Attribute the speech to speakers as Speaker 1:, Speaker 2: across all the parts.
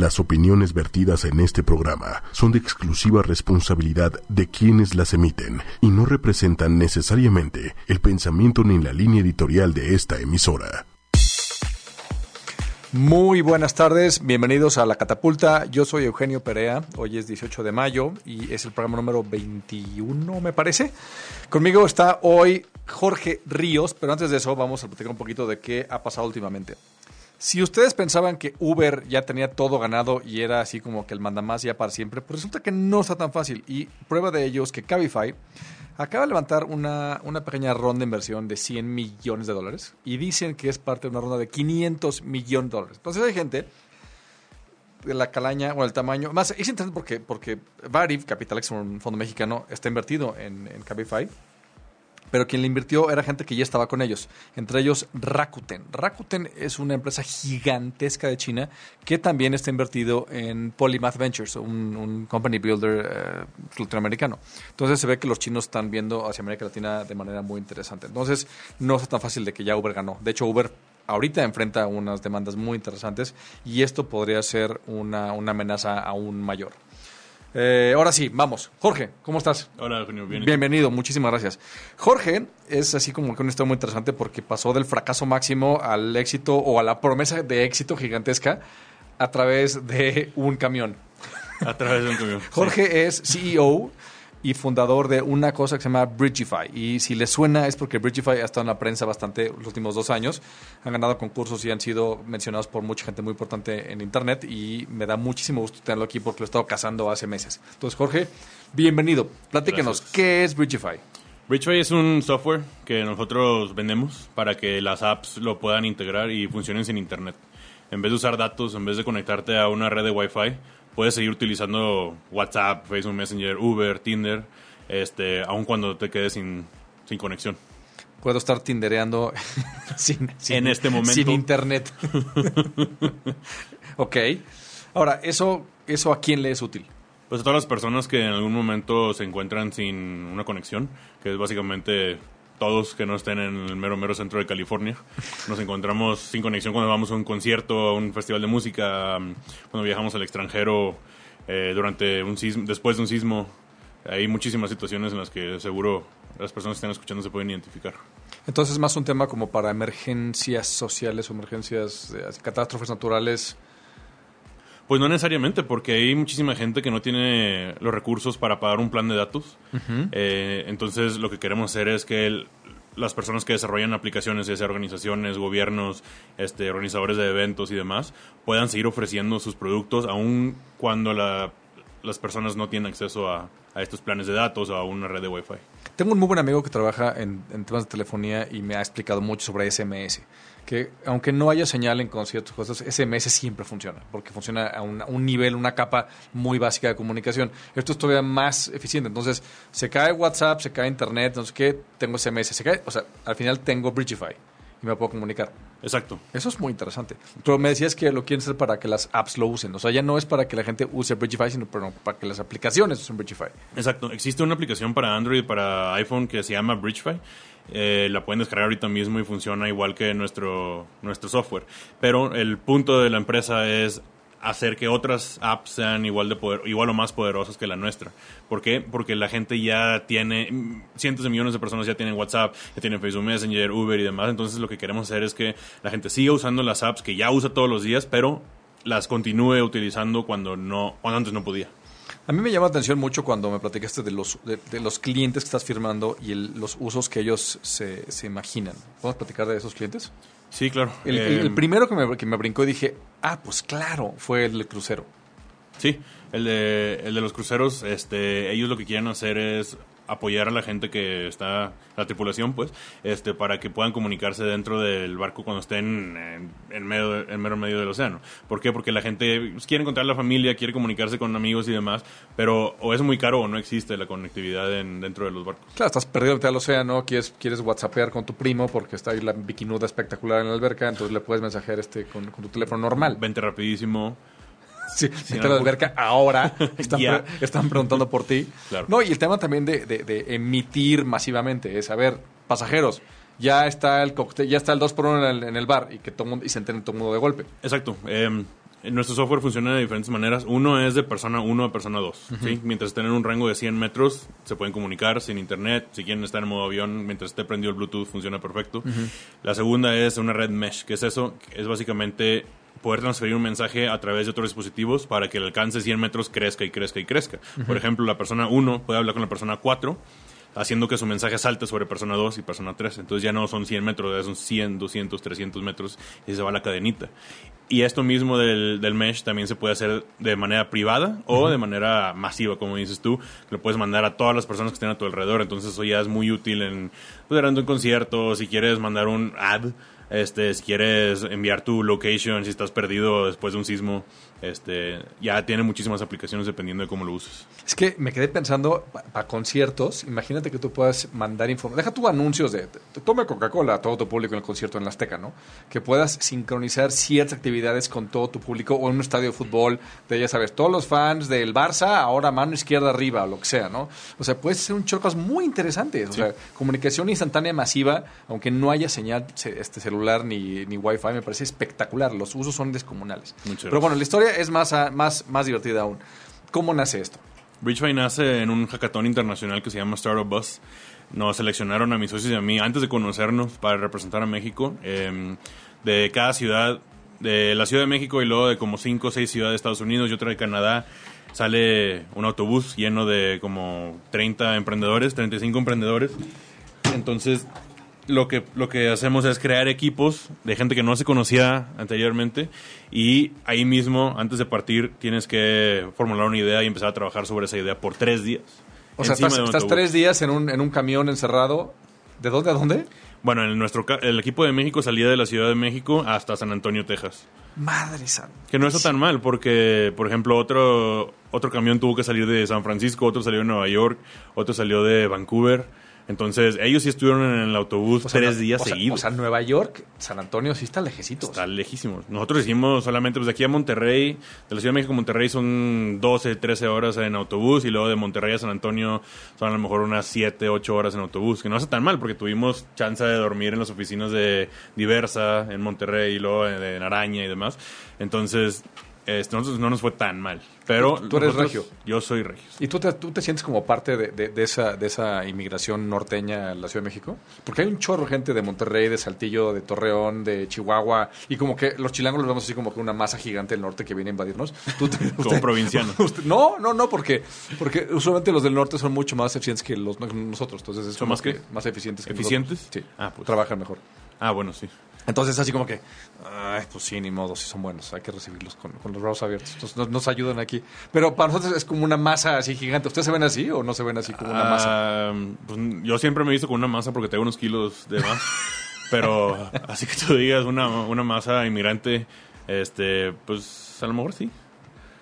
Speaker 1: Las opiniones vertidas en este programa son de exclusiva responsabilidad de quienes las emiten y no representan necesariamente el pensamiento ni la línea editorial de esta emisora.
Speaker 2: Muy buenas tardes, bienvenidos a La Catapulta. Yo soy Eugenio Perea, hoy es 18 de mayo y es el programa número 21, me parece. Conmigo está hoy Jorge Ríos, pero antes de eso vamos a platicar un poquito de qué ha pasado últimamente. Si ustedes pensaban que Uber ya tenía todo ganado y era así como que el mandamás ya para siempre, pues resulta que no está tan fácil. Y prueba de ello es que Cabify acaba de levantar una, una pequeña ronda de inversión de 100 millones de dólares y dicen que es parte de una ronda de 500 millones de dólares. Entonces hay gente de la calaña o el tamaño. Más, es interesante porque, porque Variv, Capitalex, un fondo mexicano, está invertido en, en Cabify pero quien le invirtió era gente que ya estaba con ellos, entre ellos Rakuten. Rakuten es una empresa gigantesca de China que también está invertido en Polymath Ventures, un, company builder eh, latinoamericano. Entonces se ve que los chinos están viendo hacia América Latina de manera muy interesante. Entonces no es tan fácil de que ya Uber ganó. De hecho, Uber ahorita enfrenta unas demandas muy interesantes y esto podría ser una amenaza aún mayor. Eh, ahora sí, vamos. Jorge, ¿cómo estás?
Speaker 3: Hola, Eugenio. Bien,
Speaker 2: Bienvenido, muchísimas gracias. Jorge es así como que una historia muy interesante porque pasó del fracaso máximo al éxito o a la promesa de éxito gigantesca a través de un camión.
Speaker 3: A través de un camión.
Speaker 2: Jorge es CEO y fundador de una cosa que se llama Bridgify. Y si les suena es porque Bridgify ha estado en la prensa bastante los últimos dos años. Han ganado concursos y han sido mencionados por mucha gente muy importante en Internet y me da muchísimo gusto tenerlo aquí porque lo he estado cazando hace meses. Entonces, Jorge, bienvenido. Platíquenos, ¿qué es Bridgify?
Speaker 3: Bridgify es un software que nosotros vendemos para que las apps lo puedan integrar y funcionen sin Internet. En vez de usar datos, en vez de conectarte a una red de Wi-Fi, puedes seguir utilizando WhatsApp, Facebook Messenger, Uber, Tinder, este, aun cuando te quedes sin, sin conexión.
Speaker 2: Puedo estar tindereando sin,
Speaker 3: en este momento.
Speaker 2: Sin internet. ok. Ahora, ¿eso, ¿eso a quién le es útil?
Speaker 3: Pues a todas las personas que en algún momento se encuentran sin una conexión, que es básicamente todos que no estén en el mero mero centro de California. Nos encontramos sin conexión cuando vamos a un concierto, a un festival de música, mm, cuando viajamos al extranjero eh, durante un sismo, después de un sismo. Hay muchísimas situaciones en las que seguro las personas que están escuchando se pueden identificar.
Speaker 2: Entonces, más un tema como para emergencias sociales o emergencias, de catástrofes naturales.
Speaker 3: Pues no necesariamente, porque hay muchísima gente que no tiene los recursos para pagar un plan de datos. Eh, entonces, lo que queremos hacer es que las personas que desarrollan aplicaciones, ya sea organizaciones, gobiernos, este, organizadores de eventos y demás, puedan seguir ofreciendo sus productos aun cuando las personas no tienen acceso a, estos planes de datos o a una red de Wi-Fi.
Speaker 2: Tengo un muy buen amigo que trabaja en, en temas de telefonía y me ha explicado mucho sobre SMS que aunque no haya señal en conciertos, cosas, SMS siempre funciona, porque funciona a un, nivel, una capa muy básica de comunicación. Esto es todavía más eficiente. Entonces, se cae WhatsApp, se cae Internet, no sé qué, tengo SMS, se cae, o sea, al final tengo Bridgify y me puedo comunicar.
Speaker 3: Exacto.
Speaker 2: Eso es muy interesante. Pero me decías que lo quieren hacer para que las apps lo usen. O sea, ya no es para que la gente use Bridgify, sino para que las aplicaciones usen Bridgify.
Speaker 3: Exacto. Existe una aplicación para Android y para iPhone que se llama Bridgify eh, la pueden descargar ahorita mismo y funciona igual que nuestro, nuestro software. Pero el punto de la empresa es hacer que otras apps sean igual de poder, igual o más poderosas que la nuestra. ¿Por qué? Porque la gente ya tiene, cientos de millones de personas ya tienen WhatsApp, ya tienen Facebook Messenger, Uber y demás. Entonces lo que queremos hacer es que la gente siga usando las apps que ya usa todos los días, pero las continúe utilizando cuando no, cuando antes no podía.
Speaker 2: A mí me llama la atención mucho cuando me platicaste de los, de, los clientes que estás firmando y los usos que ellos se, se, imaginan. ¿Podemos platicar de esos clientes?
Speaker 3: Sí, claro.
Speaker 2: El, el, primero que me, que me brincó y dije, ah, pues claro, fue el crucero.
Speaker 3: Sí, el de, el de los cruceros, este, ellos lo que quieren hacer es apoyar a la gente que está, la tripulación, pues, este, para que puedan comunicarse dentro del barco cuando estén en, en medio, en mero medio del océano. ¿Por qué? Porque la gente pues, quiere encontrar la familia, quiere comunicarse con amigos y demás, pero o es muy caro o no existe la conectividad dentro de los barcos.
Speaker 2: Claro, estás perdido al océano, quieres, quieres whatsappear con tu primo porque está ahí la bikinuda espectacular en la alberca, entonces le puedes mensajear este con, con tu teléfono normal.
Speaker 3: Vente rapidísimo
Speaker 2: Sí, sí la alberca ahora. Están, están, preguntando por ti. No, y el tema también de, de, emitir masivamente es, a ver, pasajeros, ya está el cóctel, ya está el 2 por 1 en el, bar y que todo mundo, y se enteren todo el mundo de golpe.
Speaker 3: Exacto. Em, nuestro software funciona de diferentes maneras. Uno es de persona 1 a persona 2. ¿sí? Mientras estén en un rango de 100 metros, se pueden comunicar sin internet. Si quieren estar en modo avión, mientras esté prendido el Bluetooth, funciona perfecto. La segunda es una red mesh, que es eso, es básicamente poder transferir un mensaje a través de otros dispositivos para que el alcance de 100 metros crezca y crezca y crezca. Por ejemplo, la persona 1 puede hablar con la persona 4 haciendo que su mensaje salte sobre persona 2 y persona 3. Entonces ya no son 100 metros, ya son 100, 200, 300 metros y se va la cadenita. Y esto mismo del, del mesh también se puede hacer de manera privada o de manera masiva, como dices tú. Lo puedes mandar a todas las personas que estén a tu alrededor. Entonces eso ya es muy útil en, pues, en conciertos, si quieres mandar un ad este, si quieres enviar tu location, si estás perdido después de un sismo, este, ya tiene muchísimas aplicaciones dependiendo de cómo lo uses.
Speaker 2: Es que me quedé pensando, para conciertos, imagínate que tú puedas mandar información, deja tu anuncios de, tome Coca-Cola a todo tu público en el concierto en la Azteca, ¿no? Que puedas sincronizar ciertas actividades con todo tu público o en un estadio de fútbol, de ya sabes, todos los fans del Barça, ahora mano izquierda arriba, o lo que sea, ¿no? O sea, puede ser un chocas muy interesantes, o sea, comunicación instantánea masiva, aunque no haya señal este celular ni, ni Wi-Fi, me parece espectacular. Los usos son descomunales. Pero bueno, la historia es más, más, más divertida aún. ¿Cómo nace esto?
Speaker 3: Bridgefy nace en un hackathon internacional que se llama Startup Bus. Nos seleccionaron a mis socios y a mí antes de conocernos para representar a México. Em, de cada ciudad, de la Ciudad de México y luego de como 5 o 6 ciudades de Estados Unidos y otra de Canadá, sale un autobús lleno de como 30 emprendedores, 35 emprendedores. Entonces lo que, lo que hacemos es crear equipos de gente que no se conocía anteriormente y ahí mismo, antes de partir, tienes que formular una idea y empezar a trabajar sobre esa idea por tres días.
Speaker 2: O sea, estás, tres días en un, en un camión encerrado. ¿De dónde a dónde?
Speaker 3: Bueno, en nuestro el equipo de México salía de la Ciudad de México hasta San Antonio, Texas.
Speaker 2: Madre santa.
Speaker 3: Que no está tan mal, porque, por ejemplo, otro, otro camión tuvo que salir de San Francisco, otro salió de Nueva York, otro salió de Vancouver. Entonces, ellos sí estuvieron en el autobús tres días seguidos.
Speaker 2: o sea, Nueva York, San Antonio sí está lejecito.
Speaker 3: Está lejísimo. Nosotros hicimos solamente, pues de aquí a Monterrey, de la Ciudad de México a Monterrey son 12, 13 horas en autobús y luego de Monterrey a San Antonio son a lo mejor unas 7, 8 horas en autobús, que no hace tan mal porque tuvimos chance de dormir en las oficinas de Diversa, en Monterrey y luego en Araña y demás. Entonces, este, no nos fue tan mal. Pero
Speaker 2: tú, eres regio.
Speaker 3: Yo soy regio.
Speaker 2: ¿Y tú te, tú te sientes como parte de, de, esa, de esa inmigración norteña en la Ciudad de México? Porque hay un chorro de gente de Monterrey, de Saltillo, de Torreón, de Chihuahua, y como que los chilangos los vemos así como que una masa gigante del norte que viene a invadirnos.
Speaker 3: como provinciano.
Speaker 2: no, no, no, porque, porque usualmente los del norte son mucho más eficientes que los, nosotros. Entonces,
Speaker 3: ¿Son más que,
Speaker 2: Más eficientes que
Speaker 3: ¿Eficientes?
Speaker 2: Sí. Ah, pues. Trabajan mejor.
Speaker 3: Ah, bueno, sí.
Speaker 2: Entonces, así como que, ay, pues sí, ni modo, si son buenos, hay que recibirlos con, los brazos abiertos. nos, ayudan aquí. Pero para nosotros es como una masa así gigante. ¿Ustedes se ven así o no se ven así como una masa?
Speaker 3: Ah, pues, yo siempre me he visto con una masa porque tengo unos kilos de más. Pero así que tú digas una, una masa inmigrante, este, pues a lo mejor sí.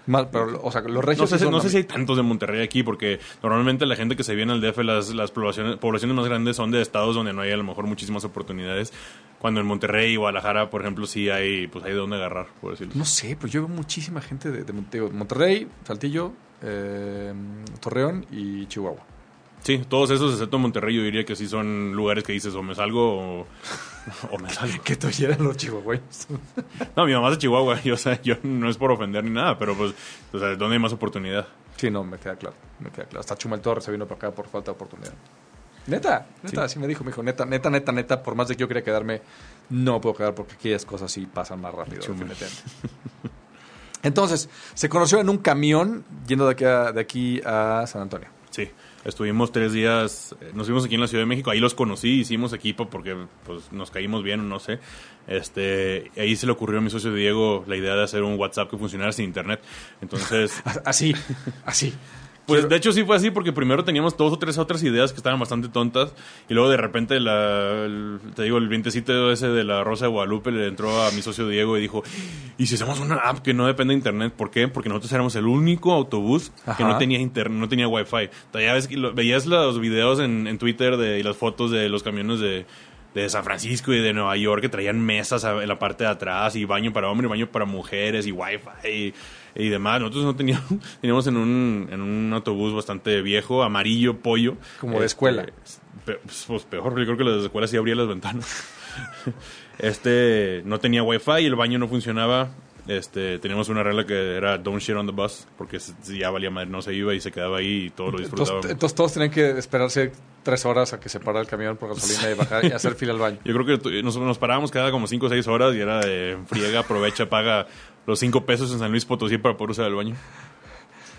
Speaker 2: Mal, pero, o sea, los regios.
Speaker 3: No sé, no sé si hay tantos de Monterrey aquí, porque normalmente la gente que se viene al DF, las, las poblaciones, poblaciones más grandes son de estados donde no hay a lo mejor muchísimas oportunidades. Cuando en Monterrey y Guadalajara, por ejemplo, sí hay, pues hay de dónde agarrar, por decirlo.
Speaker 2: No sé, pero yo veo muchísima gente de, de Monterrey, Saltillo, eh, Torreón y Chihuahua.
Speaker 3: Sí, todos esos, excepto Monterrey, yo diría que sí son lugares que dices o me salgo o, me salgo.
Speaker 2: que tú eran los chihuahueños.
Speaker 3: no, mi mamá es de Chihuahua, yo, o sea, yo no es por ofender ni nada, pero pues, o sea, ¿dónde hay más oportunidad?
Speaker 2: Sí, no, me queda claro, me queda claro. Hasta Chumel Torres se vino para acá por falta de oportunidad. Neta, neta, así me dijo, me dijo, neta, neta, neta, neta, por más de que yo quería quedarme, no puedo quedar porque aquellas cosas sí pasan más rápido. Entonces, se conoció en un camión yendo de aquí de aquí a San Antonio.
Speaker 3: Sí. Estuvimos tres días, eh, nos fuimos aquí en la Ciudad de México, ahí los conocí, hicimos equipo porque pues, nos caímos bien, no sé. Este, ahí se le ocurrió a mi socio Diego la idea de hacer un WhatsApp que funcionara sin internet. Entonces...
Speaker 2: así, así.
Speaker 3: Pues de hecho sí fue así porque primero teníamos dos o tres otras ideas que estaban bastante tontas y luego de repente la, te digo el vientecito ese de la Rosa de Guadalupe le entró a mi socio Diego y dijo, ¿y si hacemos una app que no depende de internet? ¿Por qué? Porque nosotros éramos el único autobús que no tenía internet, no tenía wifi. Ya ves, veías los videos en, en Twitter de, y las fotos de los camiones de de San Francisco y de Nueva York que traían mesas en la parte de atrás y baño para hombres, baño para mujeres y wifi y, y demás. Nosotros no teníamos, teníamos en un, en un autobús bastante viejo, amarillo, pollo.
Speaker 2: Como de escuela.
Speaker 3: Este, pues peor, yo creo que las escuelas sí abrían las ventanas. este no tenía wifi y el baño no funcionaba este, teníamos una regla que era don't shit on the bus, porque ya valía madre, no se iba y se quedaba ahí y todos lo disfrutábamos.
Speaker 2: Entonces, entonces todos tenían que esperarse tres horas a que se parara el camión por gasolina y bajar y hacer fila al baño.
Speaker 3: Yo creo que nos, nos parábamos cada como 5 o 6 horas y era de friega, aprovecha, paga los 5 pesos en San Luis Potosí para poder usar el baño.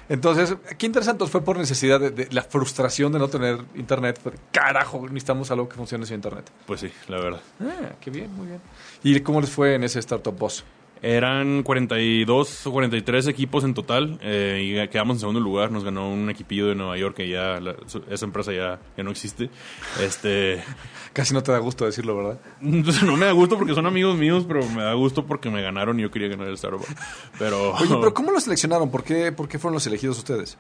Speaker 2: Entonces, qué interesante fue por necesidad de, de la frustración de no tener internet. Carajo, necesitamos algo que funcione sin internet.
Speaker 3: Pues sí, la verdad.
Speaker 2: Ah, qué bien, muy bien. ¿Y cómo les fue en ese Startup Boss?
Speaker 3: Eran 42 o 43 equipos en total eh, y quedamos en segundo lugar. Nos ganó un equipillo de Nueva York que ya, la- esa empresa ya, ya no existe. Este,
Speaker 2: Casi no te da gusto decirlo, ¿verdad?
Speaker 3: entonces no me da gusto porque son amigos míos, pero me da gusto porque me ganaron y yo quería ganar el Starbucks. Pero,
Speaker 2: Oye, pero ¿cómo lo seleccionaron? ¿Por qué, por qué fueron los elegidos ustedes?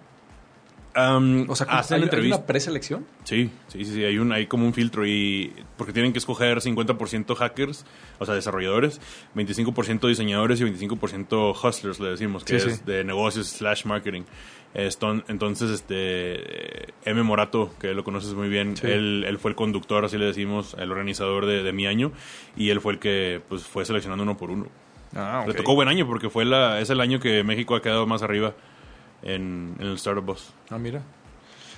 Speaker 3: Am,
Speaker 2: O sea, ¿cómo-
Speaker 3: hacen
Speaker 2: ¿hay, hay
Speaker 3: entrevistas.
Speaker 2: una preselección?
Speaker 3: Sí, sí, sí, sí, hay, un, hay como un filtro y porque tienen que escoger 50% hackers, o sea, desarrolladores, 25% diseñadores y 25% hustlers, le decimos, que
Speaker 2: Sí,
Speaker 3: es
Speaker 2: sí.
Speaker 3: de negocios slash marketing. Entonces, este, M. Morato, que lo conoces muy bien,
Speaker 2: Sí.
Speaker 3: él, él fue el conductor, así le decimos, el organizador de, de mi año, y él fue el que pues fue seleccionando uno por uno.
Speaker 2: Ah,
Speaker 3: Le tocó buen año porque fue la, es el año que México ha quedado más arriba en, en el Startup Bus.
Speaker 2: Ah, mira.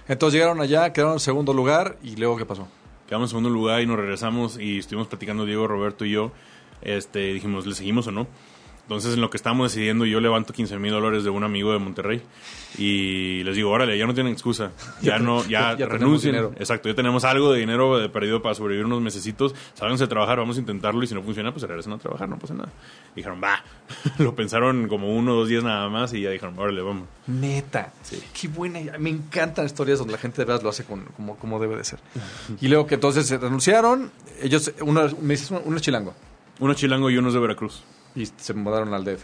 Speaker 2: Entonces llegaron allá, quedaron en segundo lugar y luego ¿qué pasó?
Speaker 3: Quedamos en segundo lugar y nos regresamos y estuvimos platicando Diego, Roberto y yo. Este, dijimos, ¿le seguimos o no? Entonces, en lo que estábamos decidiendo, yo levanto 15 mil dólares de un amigo de Monterrey y les digo, órale, ya no tienen excusa. Ya no, ya,
Speaker 2: ya-
Speaker 3: renuncien. Exacto, ya tenemos algo de dinero de perdido para sobrevivir unos mesecitos. Sábense a trabajar, vamos a intentarlo y si no funciona, pues regresan a trabajar, no pasa nada. Dijeron, va. lo pensaron como uno o dos días nada más y ya dijeron, órale, vamos.
Speaker 2: Neta. Qué buena. Me encantan historias donde la gente de verdad lo hace con- como, como debe de ser. Y luego que entonces se renunciaron, ellos, uno, me dices, uno es chilango
Speaker 3: Uno chilango y uno es de Veracruz.
Speaker 2: Y se mudaron al DF.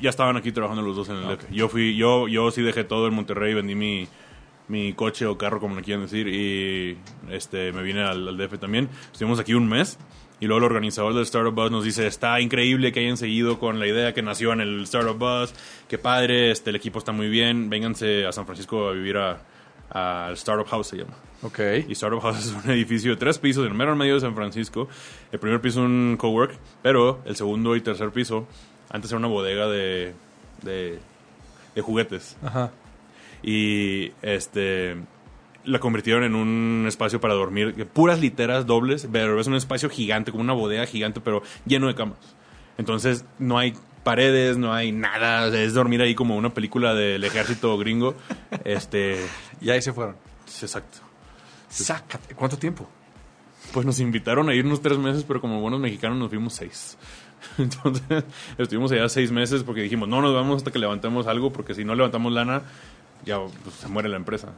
Speaker 3: ya estaban aquí trabajando los dos en el
Speaker 2: Ah,
Speaker 3: DF. Yo fui, yo, yo sí dejé todo en Monterrey, vendí mi, mi coche o carro, como le quieran decir, y este me vine al, al DF también. Estuvimos aquí un mes. Y luego el organizador del Startup Bus nos dice, está increíble que hayan seguido con la idea que nació en el Startup Bus, qué padre, este, el equipo está muy bien, vénganse a San Francisco a vivir a- al Startup House, se llama.
Speaker 2: Ok.
Speaker 3: Y Startup House es un edificio de tres pisos en el mero medio de San Francisco. El primer piso un cowork, pero el segundo y tercer piso antes era una bodega de, de, de juguetes.
Speaker 2: Ajá.
Speaker 3: Y este la convirtieron en un espacio para dormir, puras literas dobles, pero es un espacio gigante, como una bodega gigante, pero lleno de camas. Entonces no hay paredes, no hay nada, es dormir ahí como una película del ejército gringo. Este,
Speaker 2: Y ahí se fueron.
Speaker 3: exacto.
Speaker 2: Sácate. ¿Cuánto tiempo?
Speaker 3: Pues nos invitaron a irnos tres meses, pero como buenos mexicanos nos fuimos seis. Entonces estuvimos allá seis meses porque dijimos, no nos vamos hasta que levantemos algo, porque si no levantamos lana, ya pues, se muere la empresa.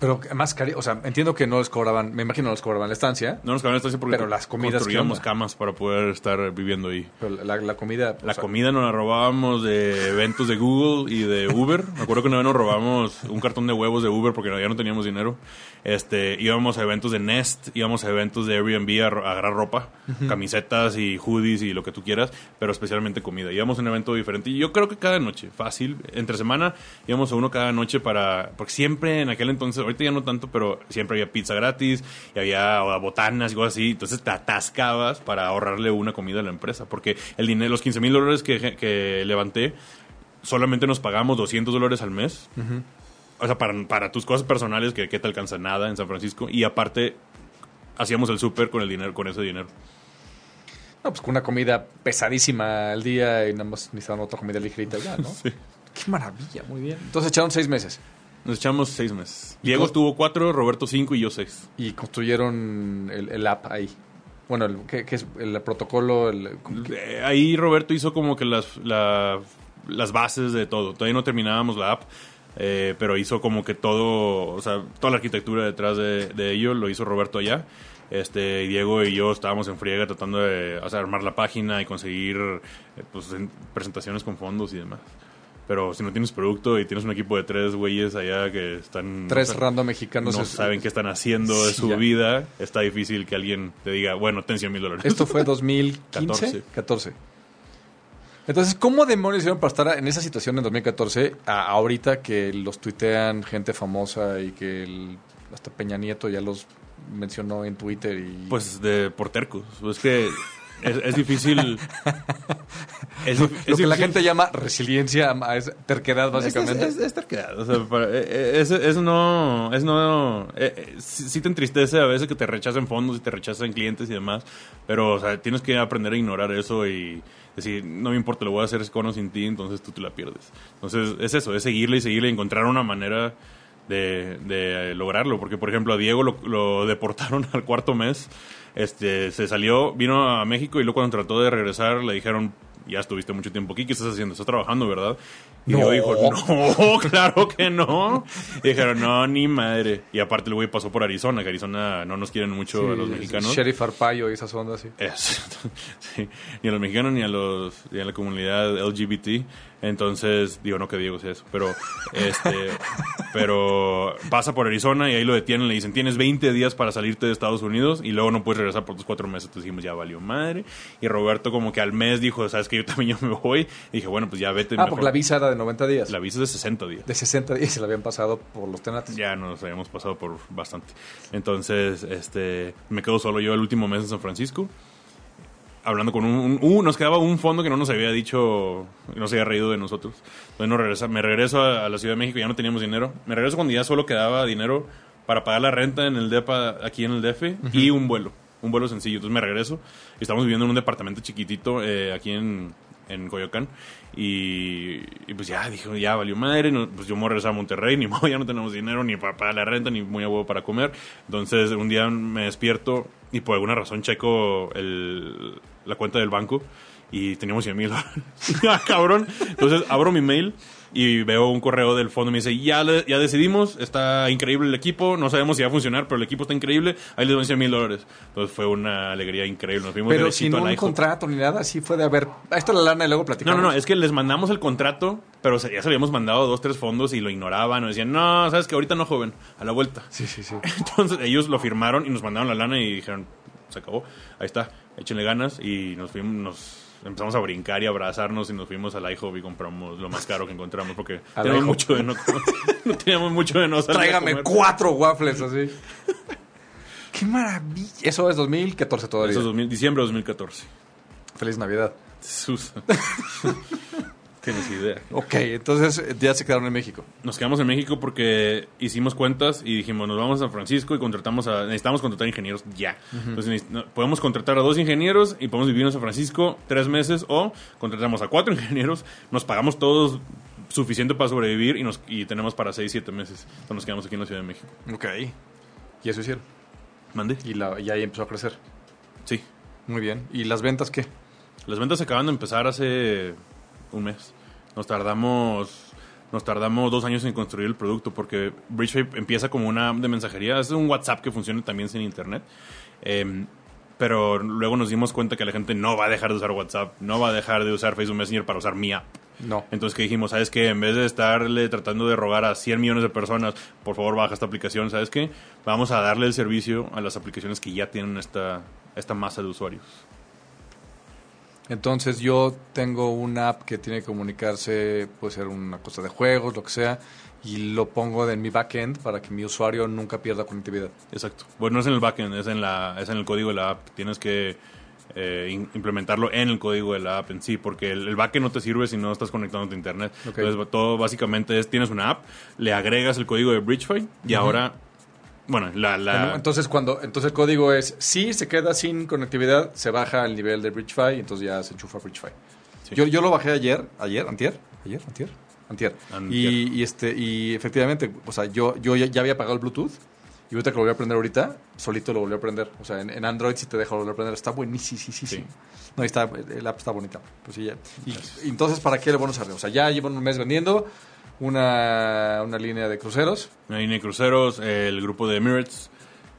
Speaker 2: Pero más cari o sea, entiendo que no les cobraban, me imagino no les cobraban la estancia,
Speaker 3: No nos quedaron estancia porque
Speaker 2: Pero las comidas, ¿qué
Speaker 3: construíamos camas para poder estar viviendo ahí.
Speaker 2: pero la, la comida...
Speaker 3: La
Speaker 2: o sea,
Speaker 3: comida nos la robábamos de eventos de Google y de Uber. Me acuerdo que una vez nos robamos un cartón de huevos de Uber porque ya no teníamos dinero. Este, íbamos a eventos de Nest, íbamos a eventos de Airbnb a, agarrar ropa, camisetas y hoodies y lo que tú quieras, pero especialmente comida. Íbamos a un evento diferente y yo creo que cada noche, fácil, entre semana íbamos a uno cada noche para, porque siempre en aquel entonces, ahorita ya no tanto, pero siempre había pizza gratis y había botanas y cosas así, entonces te atascabas para ahorrarle una comida a la empresa, porque el dinero, los 15 mil dólares que, que levanté, solamente nos pagamos 200 dólares al mes. O sea, para, para tus cosas personales que, que te alcanza nada en San Francisco. Y aparte, hacíamos el súper con el dinero, con ese dinero.
Speaker 2: No, pues con una comida pesadísima al día y nada más necesitaban otra comida ligerita ya, ¿no?
Speaker 3: Sí.
Speaker 2: Qué maravilla, muy bien. Entonces echaron seis meses
Speaker 3: Nos echamos seis meses.
Speaker 2: ¿Y
Speaker 3: Diego
Speaker 2: cómo-
Speaker 3: tuvo cuatro, Roberto cinco y yo seis.
Speaker 2: y construyeron el, el app ahí. Bueno, el, ¿qué, qué es? El protocolo, el...
Speaker 3: Eh, Ahí Roberto hizo como que las, la- las bases de todo. Todavía no terminábamos la app, eh, pero hizo como que todo, o sea, toda la arquitectura detrás de, de ello lo hizo Roberto allá. Este, Diego y yo estábamos en friega tratando de o sea, armar la página y conseguir eh, pues, en- presentaciones con fondos y demás. Pero si no tienes producto y tienes un equipo de tres güeyes allá que están...
Speaker 2: Tres
Speaker 3: sa-
Speaker 2: random mexicanos.
Speaker 3: no
Speaker 2: es-
Speaker 3: saben qué están haciendo de su
Speaker 2: ya.
Speaker 3: vida, está difícil que alguien te diga, bueno, ten 100 mil dólares.
Speaker 2: Esto fue 2015.
Speaker 3: 14.
Speaker 2: 14. Entonces, ¿cómo demonios hicieron para estar en esa situación en 2014 a ahorita que los tuitean gente famosa y que el- hasta Peña Nieto ya los mencionó en Twitter y...
Speaker 3: Pues de por tercos. Es que es, es difícil. es
Speaker 2: Lo,
Speaker 3: dif-
Speaker 2: lo
Speaker 3: es
Speaker 2: que la
Speaker 3: difícil-
Speaker 2: gente llama resiliencia es terquedad, básicamente.
Speaker 3: Es, es, es terquedad, o sea, para- eh, eh, es, es no, es no, eh, eh, sí, sí te entristece a veces que te rechacen fondos y te rechacen clientes y demás, pero, o sea, tienes que aprender a ignorar eso y decir, no me importa, lo voy a hacer con o sin ti, entonces tú te la pierdes. Entonces, es eso, es seguirle y seguirle y encontrar una manera de, de lograrlo, porque, por ejemplo, a Diego lo, lo deportaron al cuarto mes, este, se salió, vino a México y luego cuando trató de regresar le dijeron, ya estuviste mucho tiempo aquí, ¿qué estás haciendo? ¿Estás trabajando, verdad? Y
Speaker 2: No.
Speaker 3: Diego dijo, no, claro que no. Y dijeron, no, ni madre. Y aparte el güey pasó por Arizona, que Arizona no nos quieren mucho a los mexicanos.
Speaker 2: Sheriff Arpaio y esas ondas, sí,
Speaker 3: ni a los mexicanos ni a los ni a la comunidad LGBT. Entonces, digo, no que Diego sea eso, pero este pero pasa por Arizona y ahí lo detienen, le dicen, "Tienes 20 días para salirte de Estados Unidos y luego no puedes regresar por tus cuatro meses." Entonces dijimos, "Ya valió madre." Y Roberto como que al mes dijo, "¿Sabes que Yo también ya me voy." Y dije, "Bueno, pues ya vete."
Speaker 2: Ah,
Speaker 3: mejor".
Speaker 2: porque la visa era de 90 días.
Speaker 3: La visa es de 60 días.
Speaker 2: De 60 días se la habían pasado por los tenates.
Speaker 3: Ya nos habíamos pasado por bastante. Entonces, este, me quedo solo yo el último mes en San Francisco. Hablando con un, un- uh, nos quedaba un fondo que no nos había dicho, no se había reído de nosotros. Entonces nos regresa, me regreso a, a la Ciudad de México, ya no teníamos dinero. Me regreso cuando ya solo quedaba dinero para pagar la renta en el DEPA, aquí en el DF, y un vuelo, un vuelo sencillo. Entonces me regreso, y estamos viviendo en un departamento chiquitito eh, aquí en, en Coyoacán. Y, y pues ya, dijo, ya valió madre. no- pues yo me voy a regresar a Monterrey, ni modo, ya no tenemos dinero ni para pagar la renta, ni muy a huevo para comer. Entonces un día me despierto y por alguna razón checo el, la cuenta del banco y teníamos 100 mil dólares. ah, cabrón. Entonces abro mi mail y veo un correo del fondo y me dice, ya, le- ya decidimos, está increíble el equipo, no sabemos si va a funcionar, pero el equipo está increíble, ahí les doy 100 mil dólares. Entonces fue una alegría increíble. Nos fuimos
Speaker 2: Pero sin un
Speaker 3: IHOP.
Speaker 2: contrato ni nada, sí fue de haber. Esto es la lana y luego
Speaker 3: No,
Speaker 2: platicamos.
Speaker 3: no, no, es que les mandamos el contrato, pero ya se habíamos mandado a dos, tres fondos y lo ignoraban. O decían, no, sabes que ahorita no, joven, a la vuelta.
Speaker 2: Sí, sí, sí.
Speaker 3: Entonces ellos lo firmaron y nos mandaron la lana y dijeron, se acabó, ahí está, échenle ganas. Y nos fuimos, nos empezamos a brincar y abrazarnos y nos fuimos al IHOP y compramos lo más caro que encontramos porque
Speaker 2: ¿Al
Speaker 3: teníamos mucho de no, no teníamos mucho de no salir a
Speaker 2: Tráigame
Speaker 3: comer.
Speaker 2: cuatro waffles así. ¡Qué maravilla! Eso es 2014 todavía.
Speaker 3: Eso es 2000 diciembre de 2014.
Speaker 2: Feliz Navidad.
Speaker 3: Sus. Tienes idea.
Speaker 2: Ok, entonces eh, ya se quedaron en México.
Speaker 3: Nos quedamos en México porque hicimos cuentas y dijimos, nos vamos a San Francisco y contratamos a... Necesitamos contratar ingenieros ya. Entonces, podemos contratar a dos ingenieros y podemos vivir en San Francisco tres meses o contratamos a cuatro ingenieros, nos pagamos todos suficiente para sobrevivir y, nos, y tenemos para seis, siete meses. Entonces nos quedamos aquí en la Ciudad de México.
Speaker 2: Ok. Y eso hicieron.
Speaker 3: ¿Mande?
Speaker 2: Y, la, y ahí empezó a crecer.
Speaker 3: Sí.
Speaker 2: Muy bien. ¿Y las ventas qué?
Speaker 3: Las ventas acaban de empezar hace un mes. Nos tardamos nos tardamos dos años en construir el producto porque BridgePay empieza como una app de mensajería. Es un WhatsApp que funciona también sin internet. Em, pero luego nos dimos cuenta que la gente no va a dejar de usar WhatsApp, no va a dejar de usar Facebook Messenger para usar mi app.
Speaker 2: No.
Speaker 3: Entonces que dijimos, ¿sabes qué? En vez de estarle tratando de rogar a 100 millones de personas, por favor baja esta aplicación, ¿sabes qué? Vamos a darle el servicio a las aplicaciones que ya tienen esta, esta masa de usuarios.
Speaker 2: Entonces yo tengo una app que tiene que comunicarse, puede ser una cosa de juegos, lo que sea, y lo pongo en mi backend para que mi usuario nunca pierda conectividad.
Speaker 3: Exacto. Bueno, no es en el backend, es en, la, es en el código de la app. Tienes que eh, in- implementarlo en el código de la app en sí, porque el, el backend no te sirve si no estás conectando a internet.
Speaker 2: Ok.
Speaker 3: Entonces, todo básicamente es, tienes una app, le agregas el código de BridgeFi y ahora, bueno, la... la
Speaker 2: Entonces cuando entonces el código es si se queda sin conectividad, se baja el nivel de BridgeFi y entonces ya se enchufa BridgeFi.
Speaker 3: Sí.
Speaker 2: Yo, yo lo bajé ayer, ayer, antier, ayer, antier, antier.
Speaker 3: Antier.
Speaker 2: Y, y este y efectivamente, o sea, yo yo ya, ya había apagado el Bluetooth y ahorita que lo volví a prender ahorita, solito lo volví a prender. O sea, en, en Android si te deja volver a prender, está buenísimo. Sí, sí, sí.
Speaker 3: Sí.
Speaker 2: No, ahí está, el app está bonita. Pues sí, ya. Y, entonces, ¿para qué le van a usar? O sea, ya llevan un mes vendiendo una, una línea de cruceros.
Speaker 3: Una línea de cruceros, el grupo de Emirates,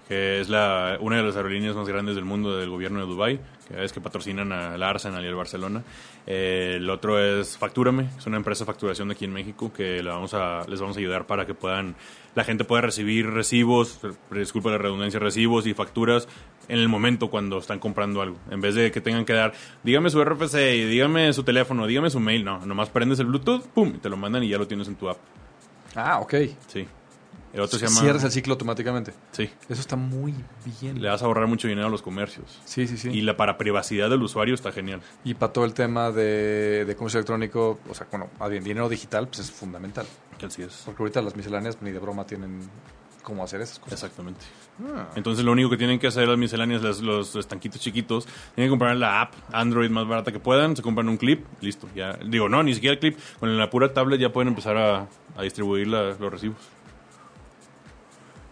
Speaker 3: que es la, una de las aerolíneas más grandes del mundo del gobierno de Dubai, que es que patrocinan al Arsenal y al Barcelona. Eh, el otro es Factúrame, es una empresa de facturación de aquí en México que le vamos a, les vamos a ayudar para que puedan, la gente pueda recibir recibos, disculpa la redundancia, recibos y facturas en el momento cuando están comprando algo. En vez de que tengan que dar, dígame su RFC, dígame su teléfono, dígame su mail, no, nomás prendes el Bluetooth, pum, y te lo mandan y ya lo tienes en tu app.
Speaker 2: Ah, ok.
Speaker 3: Sí. El otro se llama...
Speaker 2: Cierras el ciclo automáticamente.
Speaker 3: Sí.
Speaker 2: Eso está muy bien.
Speaker 3: Le vas a ahorrar mucho dinero a los comercios.
Speaker 2: Sí, sí, sí.
Speaker 3: Y la para privacidad del usuario está genial.
Speaker 2: Y para todo el tema de, de comercio electrónico, o sea, bueno, dinero digital, pues es fundamental.
Speaker 3: Así es.
Speaker 2: Porque ahorita las misceláneas ni de broma tienen cómo hacer esas cosas.
Speaker 3: Exactamente.
Speaker 2: Ah.
Speaker 3: Entonces lo único que tienen que hacer las misceláneas, los, los estanquitos chiquitos, tienen que comprar la app Android más barata que puedan, se compran un clip, listo. Ya digo, no, ni siquiera el clip, con la pura tablet ya pueden empezar a, a distribuir la- los recibos.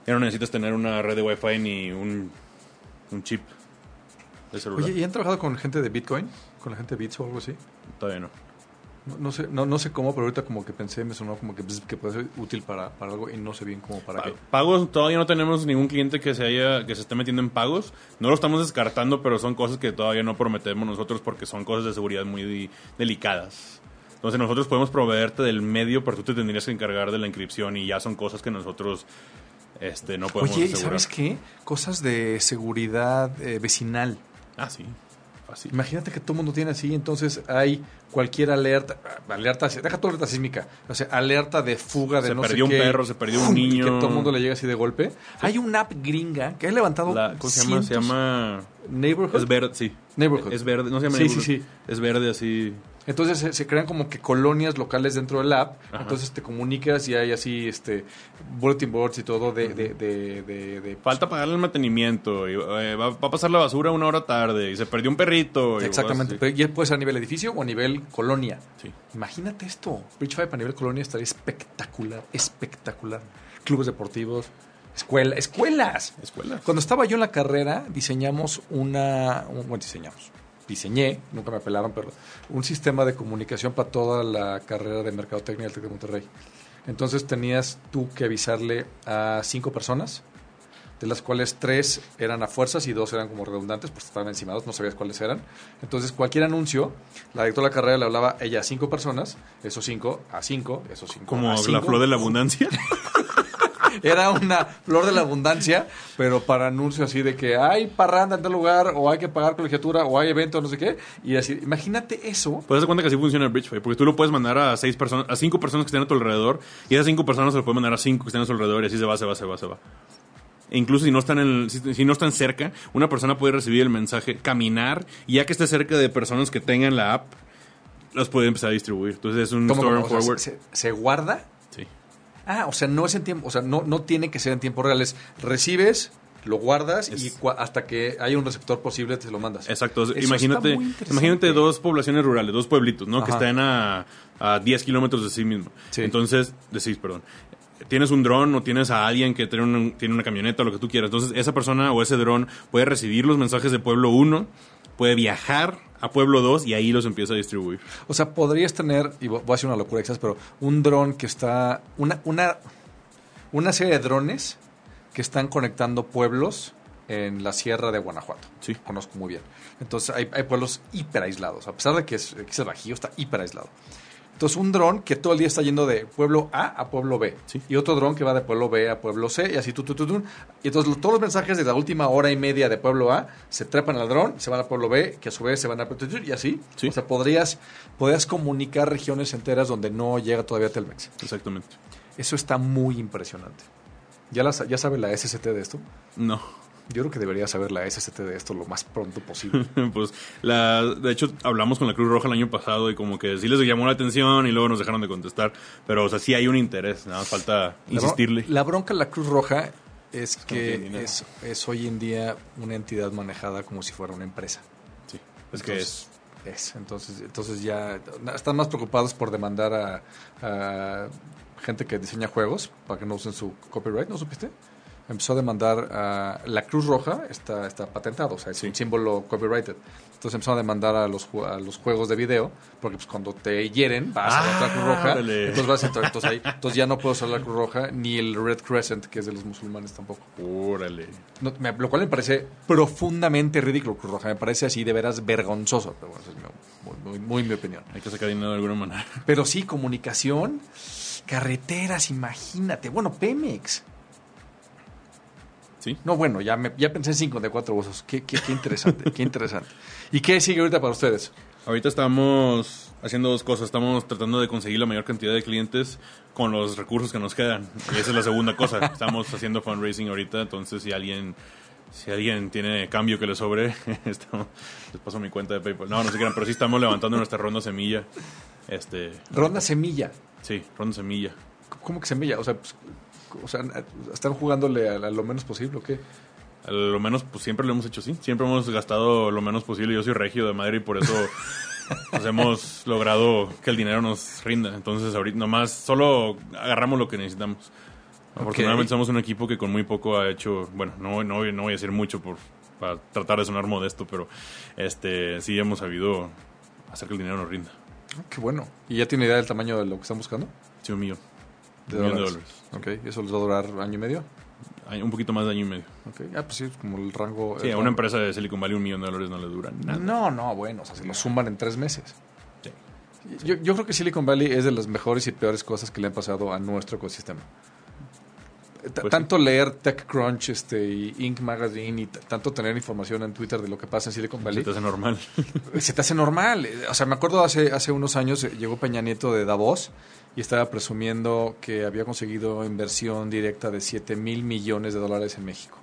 Speaker 3: Ya no necesitas tener una red de Wi-Fi ni un, un chip de celular.
Speaker 2: Oye, ¿y han trabajado con gente de Bitcoin? ¿Con la gente de Bits o algo así?
Speaker 3: Todavía no.
Speaker 2: No, sé, no, no sé cómo, pero ahorita como que pensé, me sonó como que, pues, que puede ser útil para, para algo y no sé bien cómo para
Speaker 3: Pa-
Speaker 2: qué.
Speaker 3: Pagos, todavía no tenemos ningún cliente que se haya que se esté metiendo en pagos. No lo estamos descartando, pero son cosas que todavía no prometemos nosotros porque son cosas de seguridad muy delicadas. Entonces nosotros podemos proveerte del medio, pero tú te tendrías que encargar de la inscripción y ya son cosas que nosotros este, no podemos
Speaker 2: Oye, ¿y
Speaker 3: asegurar.
Speaker 2: ¿sabes qué? Cosas de seguridad eh, vecinal.
Speaker 3: Ah, sí. Fácil.
Speaker 2: Imagínate que todo el mundo tiene así, entonces hay cualquier alerta, alerta, deja tu alerta sísmica, o sea, alerta de fuga de
Speaker 3: Se
Speaker 2: no
Speaker 3: perdió
Speaker 2: sé
Speaker 3: un
Speaker 2: qué,
Speaker 3: perro, se perdió un
Speaker 2: ¡fum! y
Speaker 3: niño.
Speaker 2: que todo el mundo le llega así de golpe. Hay una app gringa que ha levantado
Speaker 3: La- ¿Cómo se llama? Se.
Speaker 2: Neighborhood.
Speaker 3: Es verde, sí.
Speaker 2: Neighborhood.
Speaker 3: Es verde, no se llama
Speaker 2: Sí, sí, sí.
Speaker 3: Es verde así...
Speaker 2: Entonces se, se crean como que colonias locales dentro del app.
Speaker 3: Ajá.
Speaker 2: Entonces te comunicas y hay así este bulletin boards y todo de, de, de, de- de-
Speaker 3: Falta pagarle el mantenimiento, y, eh, va, va a pasar la basura una hora tarde, y se perdió un perrito. y
Speaker 2: Exactamente.
Speaker 3: vas-
Speaker 2: Pero ya puede ser a nivel edificio o a nivel colonia.
Speaker 3: Sí.
Speaker 2: Imagínate esto. Bridge Five a nivel colonia estaría espectacular, espectacular. Clubes deportivos, escuela, escuelas.
Speaker 3: Escuela.
Speaker 2: Cuando estaba yo en la carrera, diseñamos una. un- bueno, diseñamos. Diseñé, nunca me apelaron, pero un sistema de comunicación para toda la carrera de Mercadotecnia del TEC de Monterrey. Entonces tenías tú que avisarle a cinco personas, de las cuales tres eran a fuerzas y dos eran como redundantes, porque estaban encimados, no sabías cuáles eran. Entonces cualquier anuncio, la directora de la carrera le hablaba ella a cinco personas, esos cinco a cinco, esos cinco
Speaker 3: Como
Speaker 2: a
Speaker 3: la flor de la abundancia.
Speaker 2: Era una flor de la abundancia, pero para anuncios así de que hay parranda en tal lugar, o hay que pagar colegiatura, o hay evento, no sé qué. Y así, imagínate eso.
Speaker 3: Puedes dar cuenta que así funciona el Bridgefy, porque tú lo puedes mandar a seis personas, a cinco personas que estén a tu alrededor, y esas cinco personas se lo puedes mandar a cinco que estén a su alrededor, y así se va, se va, se va, se va. E incluso si no están en el- si, si no están cerca, una persona puede recibir el mensaje, caminar, y ya que esté cerca de personas que tengan la app, los puede empezar a distribuir. Entonces es un
Speaker 2: ¿Cómo,
Speaker 3: store and
Speaker 2: sea,
Speaker 3: forward.
Speaker 2: se, se guarda?
Speaker 3: Sí.
Speaker 2: Ah, o sea, no es en tiempo, o sea, no, no tiene que ser en tiempo real. Es recibes, lo guardas y
Speaker 3: Es-
Speaker 2: cua- hasta que haya un receptor posible te lo mandas.
Speaker 3: Exacto.
Speaker 2: Eso
Speaker 3: imagínate, imagínate dos poblaciones rurales, dos pueblitos, ¿no? Que
Speaker 2: Ajá.
Speaker 3: estén a, a 10 kilómetros de sí mismo.
Speaker 2: Sí.
Speaker 3: Entonces, de sí, perdón. Tienes un dron o tienes a alguien que tiene, un- tiene una camioneta o lo que tú quieras. Entonces, esa persona o ese dron puede recibir los mensajes de pueblo 1, puede viajar a pueblo 2 y ahí los empieza a distribuir.
Speaker 2: O sea, podrías tener, y vo- voy a hacer una locura quizás, pero un dron que está, una, una, una serie de drones que están conectando pueblos en la sierra de Guanajuato.
Speaker 3: Sí.
Speaker 2: Conozco muy bien. Entonces hay, hay pueblos hiper aislados, a pesar de que es, que es el Bajío, está hiper aislado. Entonces un dron que todo el día está yendo de pueblo A a pueblo B.
Speaker 3: Sí.
Speaker 2: Y otro dron que va de pueblo B a pueblo C y así tú, tú, tú, tú. Y entonces todos los mensajes de la última hora y media de pueblo A se trepan al dron, se van a pueblo B, que a su vez se van a... Y así.
Speaker 3: Sí.
Speaker 2: O sea, podrías, podrías comunicar regiones enteras donde no llega todavía Telmex.
Speaker 3: Exactamente.
Speaker 2: Eso está muy impresionante. ¿Ya, la, ¿Ya sabe la SST de esto?
Speaker 3: No.
Speaker 2: Yo creo que debería saber la SST de esto lo más pronto posible.
Speaker 3: pues, la, de hecho, hablamos con la Cruz Roja el año pasado y como que sí les llamó la atención y luego nos dejaron de contestar. Pero, o sea, sí hay un interés, nada más falta insistirle.
Speaker 2: La, bronca de la Cruz Roja es
Speaker 3: que
Speaker 2: es, es hoy en día una entidad manejada como si fuera una empresa.
Speaker 3: Sí. Es que es.
Speaker 2: Entonces, es. Entonces, entonces ya están más preocupados por demandar a, a gente que diseña juegos para que no usen su copyright, ¿no supiste? Empezó a demandar a la Cruz Roja, está, está patentado, o sea, es un símbolo copyrighted. Entonces empezó a demandar a los, a los juegos de video, porque pues cuando te hieren vas a la Cruz Roja,
Speaker 3: Ah,
Speaker 2: entonces, vas a entrar- entonces, ahí- entonces ya no puedo usar la Cruz Roja, ni el Red Crescent, que es de los musulmanes tampoco.
Speaker 3: Órale.
Speaker 2: No, me- lo cual me parece profundamente ridículo, Cruz Roja. Me parece así de veras vergonzoso. Pero bueno, esa es mi- muy, muy- muy mi opinión.
Speaker 3: Hay que sacar dinero de alguna manera.
Speaker 2: Pero sí, comunicación, carreteras, imagínate. Bueno, Pemex.
Speaker 3: ¿Sí?
Speaker 2: No, bueno, ya, me, ya pensé en 54 usos. Qué, qué, qué interesante, qué interesante. ¿Y qué sigue ahorita para ustedes?
Speaker 3: Ahorita estamos haciendo dos cosas. Estamos tratando de conseguir la mayor cantidad de clientes con los recursos que nos quedan. Y esa es la segunda cosa. Estamos haciendo fundraising ahorita, entonces si alguien si alguien tiene cambio que le sobre, estamos, les paso mi cuenta de PayPal. No, no se quieran, pero sí estamos levantando nuestra ronda semilla. Este,
Speaker 2: Ronda semilla.
Speaker 3: sí, ronda semilla.
Speaker 2: ¿Cómo que semilla? O sea, pues, o sea ¿están jugándole a, a lo menos posible o qué?
Speaker 3: A lo menos, pues siempre lo hemos hecho así. Siempre hemos gastado lo menos posible. Yo soy regio de madre y por eso pues, hemos logrado que el dinero nos rinda. Entonces, ahorita nomás solo agarramos lo que necesitamos. Afortunadamente somos un equipo que con muy poco ha hecho, bueno, no, no, no voy a decir mucho por, para tratar de sonar modesto, pero este sí hemos sabido hacer que el dinero nos rinda.
Speaker 2: Ah, qué bueno. ¿Y ya tiene idea del tamaño de lo que están buscando?
Speaker 3: Sí, un millón.
Speaker 2: De
Speaker 3: un de
Speaker 2: dólares.
Speaker 3: dólares.
Speaker 2: Ok, ¿eso les va a durar año y medio?
Speaker 3: Un poquito más de año y medio.
Speaker 2: Ok, ah, pues sí, como el rango...
Speaker 3: Sí,
Speaker 2: el
Speaker 3: a una empresa de Silicon Valley un millón de dólares no le dura nada.
Speaker 2: No, no, bueno, o sea, se lo suman en tres meses.
Speaker 3: Sí.
Speaker 2: Yo, yo creo que Silicon Valley es de las mejores y peores cosas que le han pasado a nuestro ecosistema.
Speaker 3: Pues
Speaker 2: tanto leer TechCrunch este, y Inc. Magazine y tanto tener información en Twitter de lo que pasa en Silicon
Speaker 3: Se
Speaker 2: Valley,
Speaker 3: te hace normal.
Speaker 2: se te hace normal. O sea, me acuerdo hace, hace unos años eh, llegó Peña Nieto de Davos y estaba presumiendo que había conseguido inversión directa de 7 mil millones de dólares en México.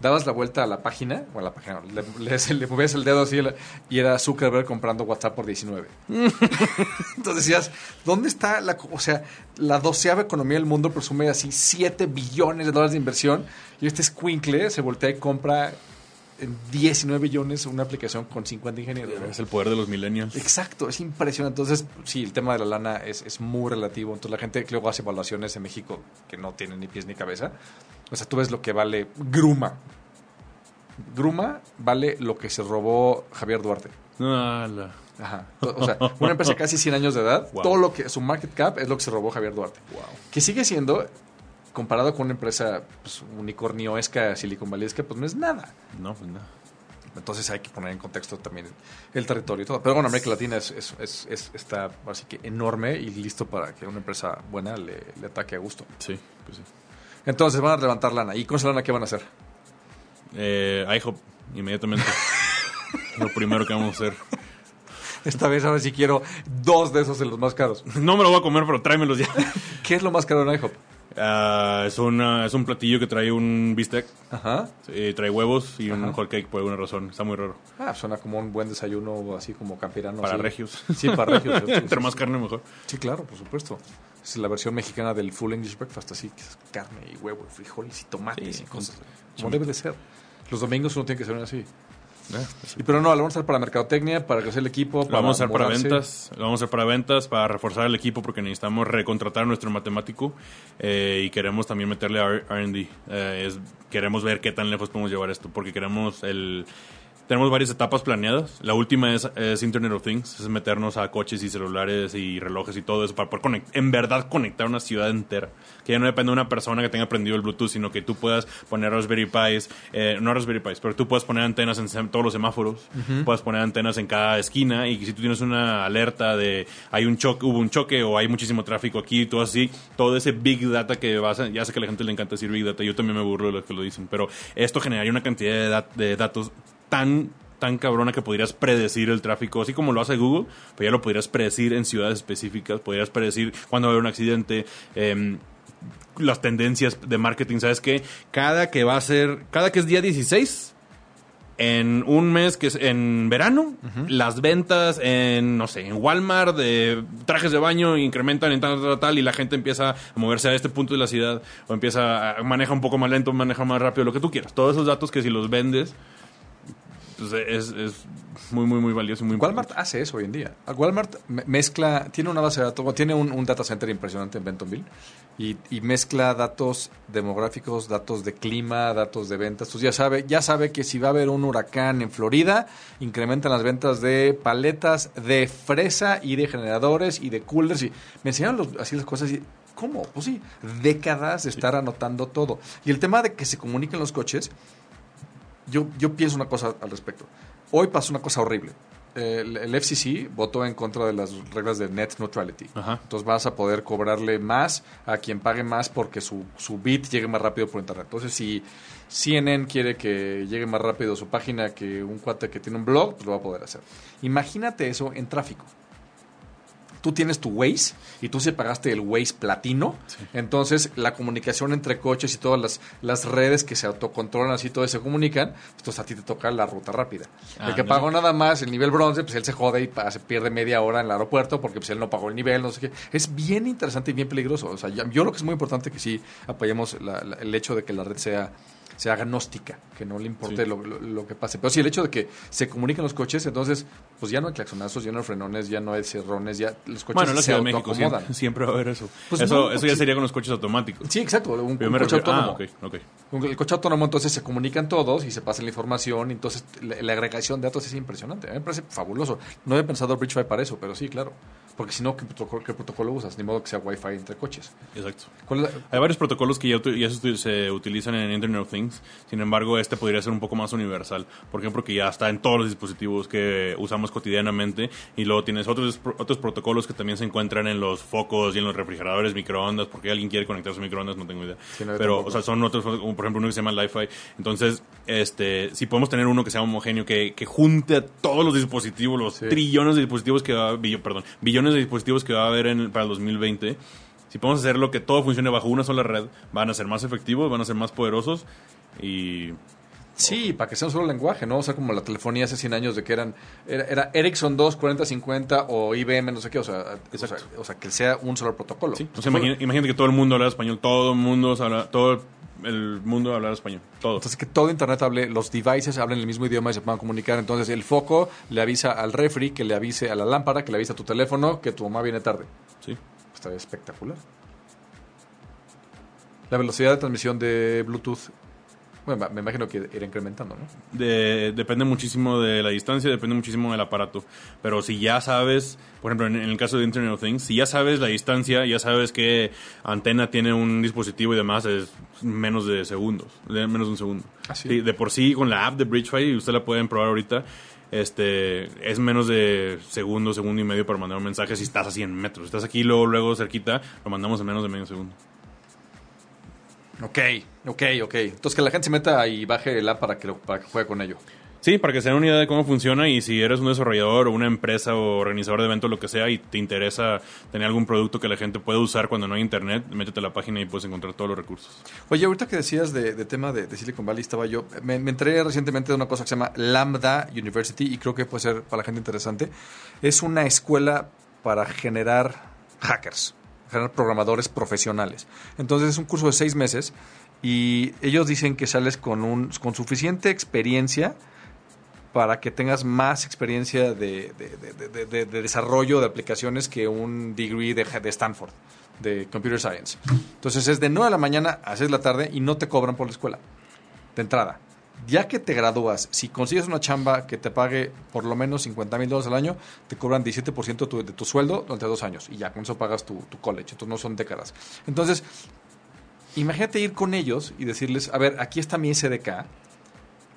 Speaker 2: Dabas la vuelta a la página, o a la página, le, le, le movías el dedo así y era Zuckerberg comprando WhatsApp por 19. Entonces decías, ¿dónde está la, o sea, la doceava economía del mundo presume así 7 billones de dólares de inversión y este squinkle se voltea y compra 19 billones una aplicación con 50 ingenieros.
Speaker 3: es el poder de los millennials.
Speaker 2: Exacto, es impresionante. Entonces, sí, el tema de la lana es, es muy relativo. Entonces, la gente que luego hace evaluaciones en México que no tienen ni pies ni cabeza. O sea, tú ves lo que vale Gruma. Gruma vale lo que se robó Javier Duarte.
Speaker 3: Ah, la-
Speaker 2: Ajá. O sea, una empresa casi 100 años de edad,
Speaker 3: Wow.
Speaker 2: todo lo que su market cap es lo que se robó Javier Duarte. Que sigue siendo comparado con una empresa pues, unicornioesca, Silicon Valleyesca, pues no es nada.
Speaker 3: No, pues nada.
Speaker 2: Entonces hay que poner en contexto también el territorio y todo. Pero bueno, América Latina es, es- es- es- está así que enorme y listo para que una empresa buena le, le ataque a gusto.
Speaker 3: Sí, pues sí.
Speaker 2: Entonces van a levantar lana. ¿Y con esa lana qué van a hacer?
Speaker 3: Eh, IHOP, inmediatamente. Lo primero que vamos a hacer.
Speaker 2: Esta vez a ver si quiero dos de esos de los más caros.
Speaker 3: No me lo voy a comer, pero tráemelos ya.
Speaker 2: ¿Qué es lo más caro en IHOP?
Speaker 3: Ah, es, una, es un platillo que trae un bistec,
Speaker 2: Ajá.
Speaker 3: eh, trae huevos y un hot cake por alguna razón. Está muy raro.
Speaker 2: Ah, suena como un buen desayuno así como campirano.
Speaker 3: Para
Speaker 2: así.
Speaker 3: regios.
Speaker 2: Sí, para regios.
Speaker 3: Entre más carne, mejor.
Speaker 2: Sí, claro, por supuesto. Es la versión mexicana del full English breakfast, así que es carne y huevo frijoles y tomates
Speaker 3: Sí,
Speaker 2: y cosas. Como debe de ser. Los domingos uno tiene que ser así.
Speaker 3: Eh,
Speaker 2: Y pero no, lo vamos a hacer para mercadotecnia, para crecer el equipo,
Speaker 3: Lo
Speaker 2: para
Speaker 3: vamos a hacer para ventas, lo vamos a hacer para ventas, para reforzar el equipo porque necesitamos recontratar a nuestro matemático eh, y queremos también meterle a R- R&D. Eh, queremos ver qué tan lejos podemos llevar esto porque queremos el... Tenemos varias etapas planeadas. La última es, es Internet of Things, es meternos a coches y celulares y relojes y todo eso para poder conect- en verdad conectar una ciudad entera. Que ya no depende de una persona que tenga prendido el Bluetooth, sino que tú puedas poner Raspberry Pis, eh, no Raspberry Pis, pero tú puedes poner antenas en todos los semáforos, puedes poner antenas en cada esquina y si tú tienes una alerta de hay un choque, hubo un choque o hay muchísimo tráfico aquí, todo así, todo ese big data que vas a, ya sé que a la gente le encanta decir big data, yo también me burlo de los que lo dicen, pero esto generaría una cantidad de, dat- de datos tan tan cabrona que podrías predecir el tráfico, así como lo hace Google, pero ya lo podrías predecir en ciudades específicas, podrías predecir cuándo va a haber un accidente, em, las tendencias de marketing, ¿sabes qué? Cada que va a ser, cada que es día 16, en un mes que es en verano, las ventas en, no sé, en Walmart de trajes de baño incrementan en tal, tal, tal, y la gente empieza a moverse a este punto de la ciudad, o empieza a maneja un poco más lento, maneja más rápido, lo que tú quieras. Todos esos datos que si los vendes, pues es, es muy, muy, muy valioso y muy
Speaker 2: Walmart
Speaker 3: importante.
Speaker 2: hace eso hoy en día. Walmart me- mezcla, tiene una base de datos, tiene un, un data center impresionante en Bentonville y, y mezcla datos demográficos, datos de clima, datos de ventas. Entonces ya sabe, ya sabe que si va a haber un huracán en Florida, incrementan las ventas de paletas, de fresa y de generadores y de coolers. Y me enseñaron los- así las cosas y ¿cómo? Pues sí, décadas de estar anotando todo. Y el tema de que se comuniquen los coches, yo, yo pienso una cosa al respecto. Hoy pasó una cosa horrible. el, el FCC votó en contra de las reglas de net neutrality.
Speaker 3: Ajá.
Speaker 2: Entonces vas a poder cobrarle más a quien pague más porque su, su bit llegue más rápido por internet. Entonces, si CNN quiere que llegue más rápido su página que un cuate que tiene un blog, pues lo va a poder hacer. Imagínate eso en tráfico. Tú tienes tu Waze y tú se pagaste el Waze platino. Entonces, la comunicación entre coches y todas las, las redes que se autocontrolan así, todo se comunican. Entonces, a ti te toca la ruta rápida. el que pagó nada más el nivel bronce, pues él se jode y se pierde media hora en el aeropuerto porque pues, él no pagó el nivel, no sé qué. Es bien interesante y bien peligroso. O sea, yo, yo creo que es muy importante que sí apoyemos la- la- el hecho de que la red sea sea agnóstica, que no le importe
Speaker 3: Sí.
Speaker 2: lo, lo- lo que pase. Pero sí, el hecho de que se comuniquen los coches, entonces, pues ya no hay claxonazos, ya no hay frenones, ya no hay cerrones, ya los coches
Speaker 3: Bueno, en la
Speaker 2: se autoacomodan.
Speaker 3: siempre, siempre va a haber eso.
Speaker 2: Pues
Speaker 3: eso,
Speaker 2: no,
Speaker 3: eso
Speaker 2: pues
Speaker 3: ya
Speaker 2: sí.
Speaker 3: sería con los coches automáticos.
Speaker 2: Sí, exacto, un, coche
Speaker 3: refiero-
Speaker 2: autónomo.
Speaker 3: Ah, ok, ok.
Speaker 2: Un- El coche autónomo, entonces se comunican todos y se pasan la información. Entonces, la, la agregación de datos es impresionante. A mí me parece fabuloso. No había pensado Bridgefy para eso, pero sí, claro. Porque si no, ¿qué protocolo, qué protocolo usas? Ni modo que sea Wi-Fi entre coches.
Speaker 3: Exacto.
Speaker 2: ¿Cuál es la-
Speaker 3: Hay varios protocolos que ya, ya se, utilizan en Internet of Things. Sin embargo, este podría ser un poco más universal. Por ejemplo, que ya está en todos los dispositivos que usamos cotidianamente. Y luego tienes otros, otros protocolos que también se encuentran en los focos y en los refrigeradores, microondas. Porque alguien quiere conectar sus microondas, no tengo idea.
Speaker 2: Sí, no, yo
Speaker 3: Pero, o sea, son otros, como por ejemplo uno que se llama Li-Fi. Entonces, este, si podemos tener uno que sea homogéneo, que, que junte a todos los dispositivos, los
Speaker 2: Sí.
Speaker 3: trillones de dispositivos que perdón, billones de dispositivos que va a haber en, para el 2020. Si podemos hacerlo que todo funcione bajo una sola red, van a ser más efectivos, van a ser más poderosos y
Speaker 2: Sí, para que sea un solo lenguaje, ¿no? O sea, como la telefonía hace 100 años de que eran era, era Ericsson 2, 4050 o IBM, no sé qué, o sea, o sea, o sea, que sea un solo protocolo.
Speaker 3: Sí, o sea, imagínate que todo el mundo habla español, todo el mundo habla, todo el mundo habla español, todo.
Speaker 2: Entonces, que todo Internet hable, los devices hablen el mismo idioma y se puedan comunicar. Entonces, el foco le avisa al refri, que le avise a la lámpara, que le avisa a tu teléfono, que tu mamá viene tarde.
Speaker 3: Sí.
Speaker 2: Está espectacular. La velocidad de transmisión de Bluetooth, bueno, me imagino que irá incrementando, ¿no?
Speaker 3: De- depende muchísimo de la distancia, depende muchísimo del aparato. Pero si ya sabes, por ejemplo, en, en el caso de Internet of Things, si ya sabes la distancia, ya sabes qué antena tiene un dispositivo y demás, es menos de segundos, de menos de un segundo.
Speaker 2: ¿Ah, sí?
Speaker 3: De por sí, con la app de Bridgefy, y usted la pueden probar ahorita, este, es menos de segundo, segundo y medio para mandar un mensaje si estás a 100 metros. Si estás aquí, luego, luego cerquita, lo mandamos en menos de medio segundo.
Speaker 2: Ok, ok, ok. Entonces, que la gente se meta y baje el app para que, lo- para que juegue con ello.
Speaker 3: Sí, para que se den una idea de cómo funciona y si eres un desarrollador o una empresa o organizador de eventos, lo que sea, y te interesa tener algún producto que la gente pueda usar cuando no hay internet, métete a la página y puedes encontrar todos los recursos.
Speaker 2: Oye, ahorita que decías de, de tema de, de Silicon Valley, estaba yo, me, me enteré recientemente de una cosa que se llama Lambda University y creo que puede ser para la gente interesante. Es una escuela para generar hackers, generar programadores profesionales. Entonces es un curso de seis meses y ellos dicen que sales con, un, con suficiente experiencia para que tengas más experiencia de, de- de- de- de- de desarrollo de aplicaciones que un degree de, de Stanford, de Computer Science. Entonces es de 9 de la mañana a 6 de la tarde y no te cobran por la escuela, de entrada. Ya que te gradúas, si consigues una chamba que te pague por lo menos 50 mil dólares al año, te cobran 17% de tu, de tu sueldo durante dos años y ya con eso pagas tu, tu college. Entonces no son décadas. Entonces, imagínate ir con ellos y decirles, a ver, aquí está mi SDK,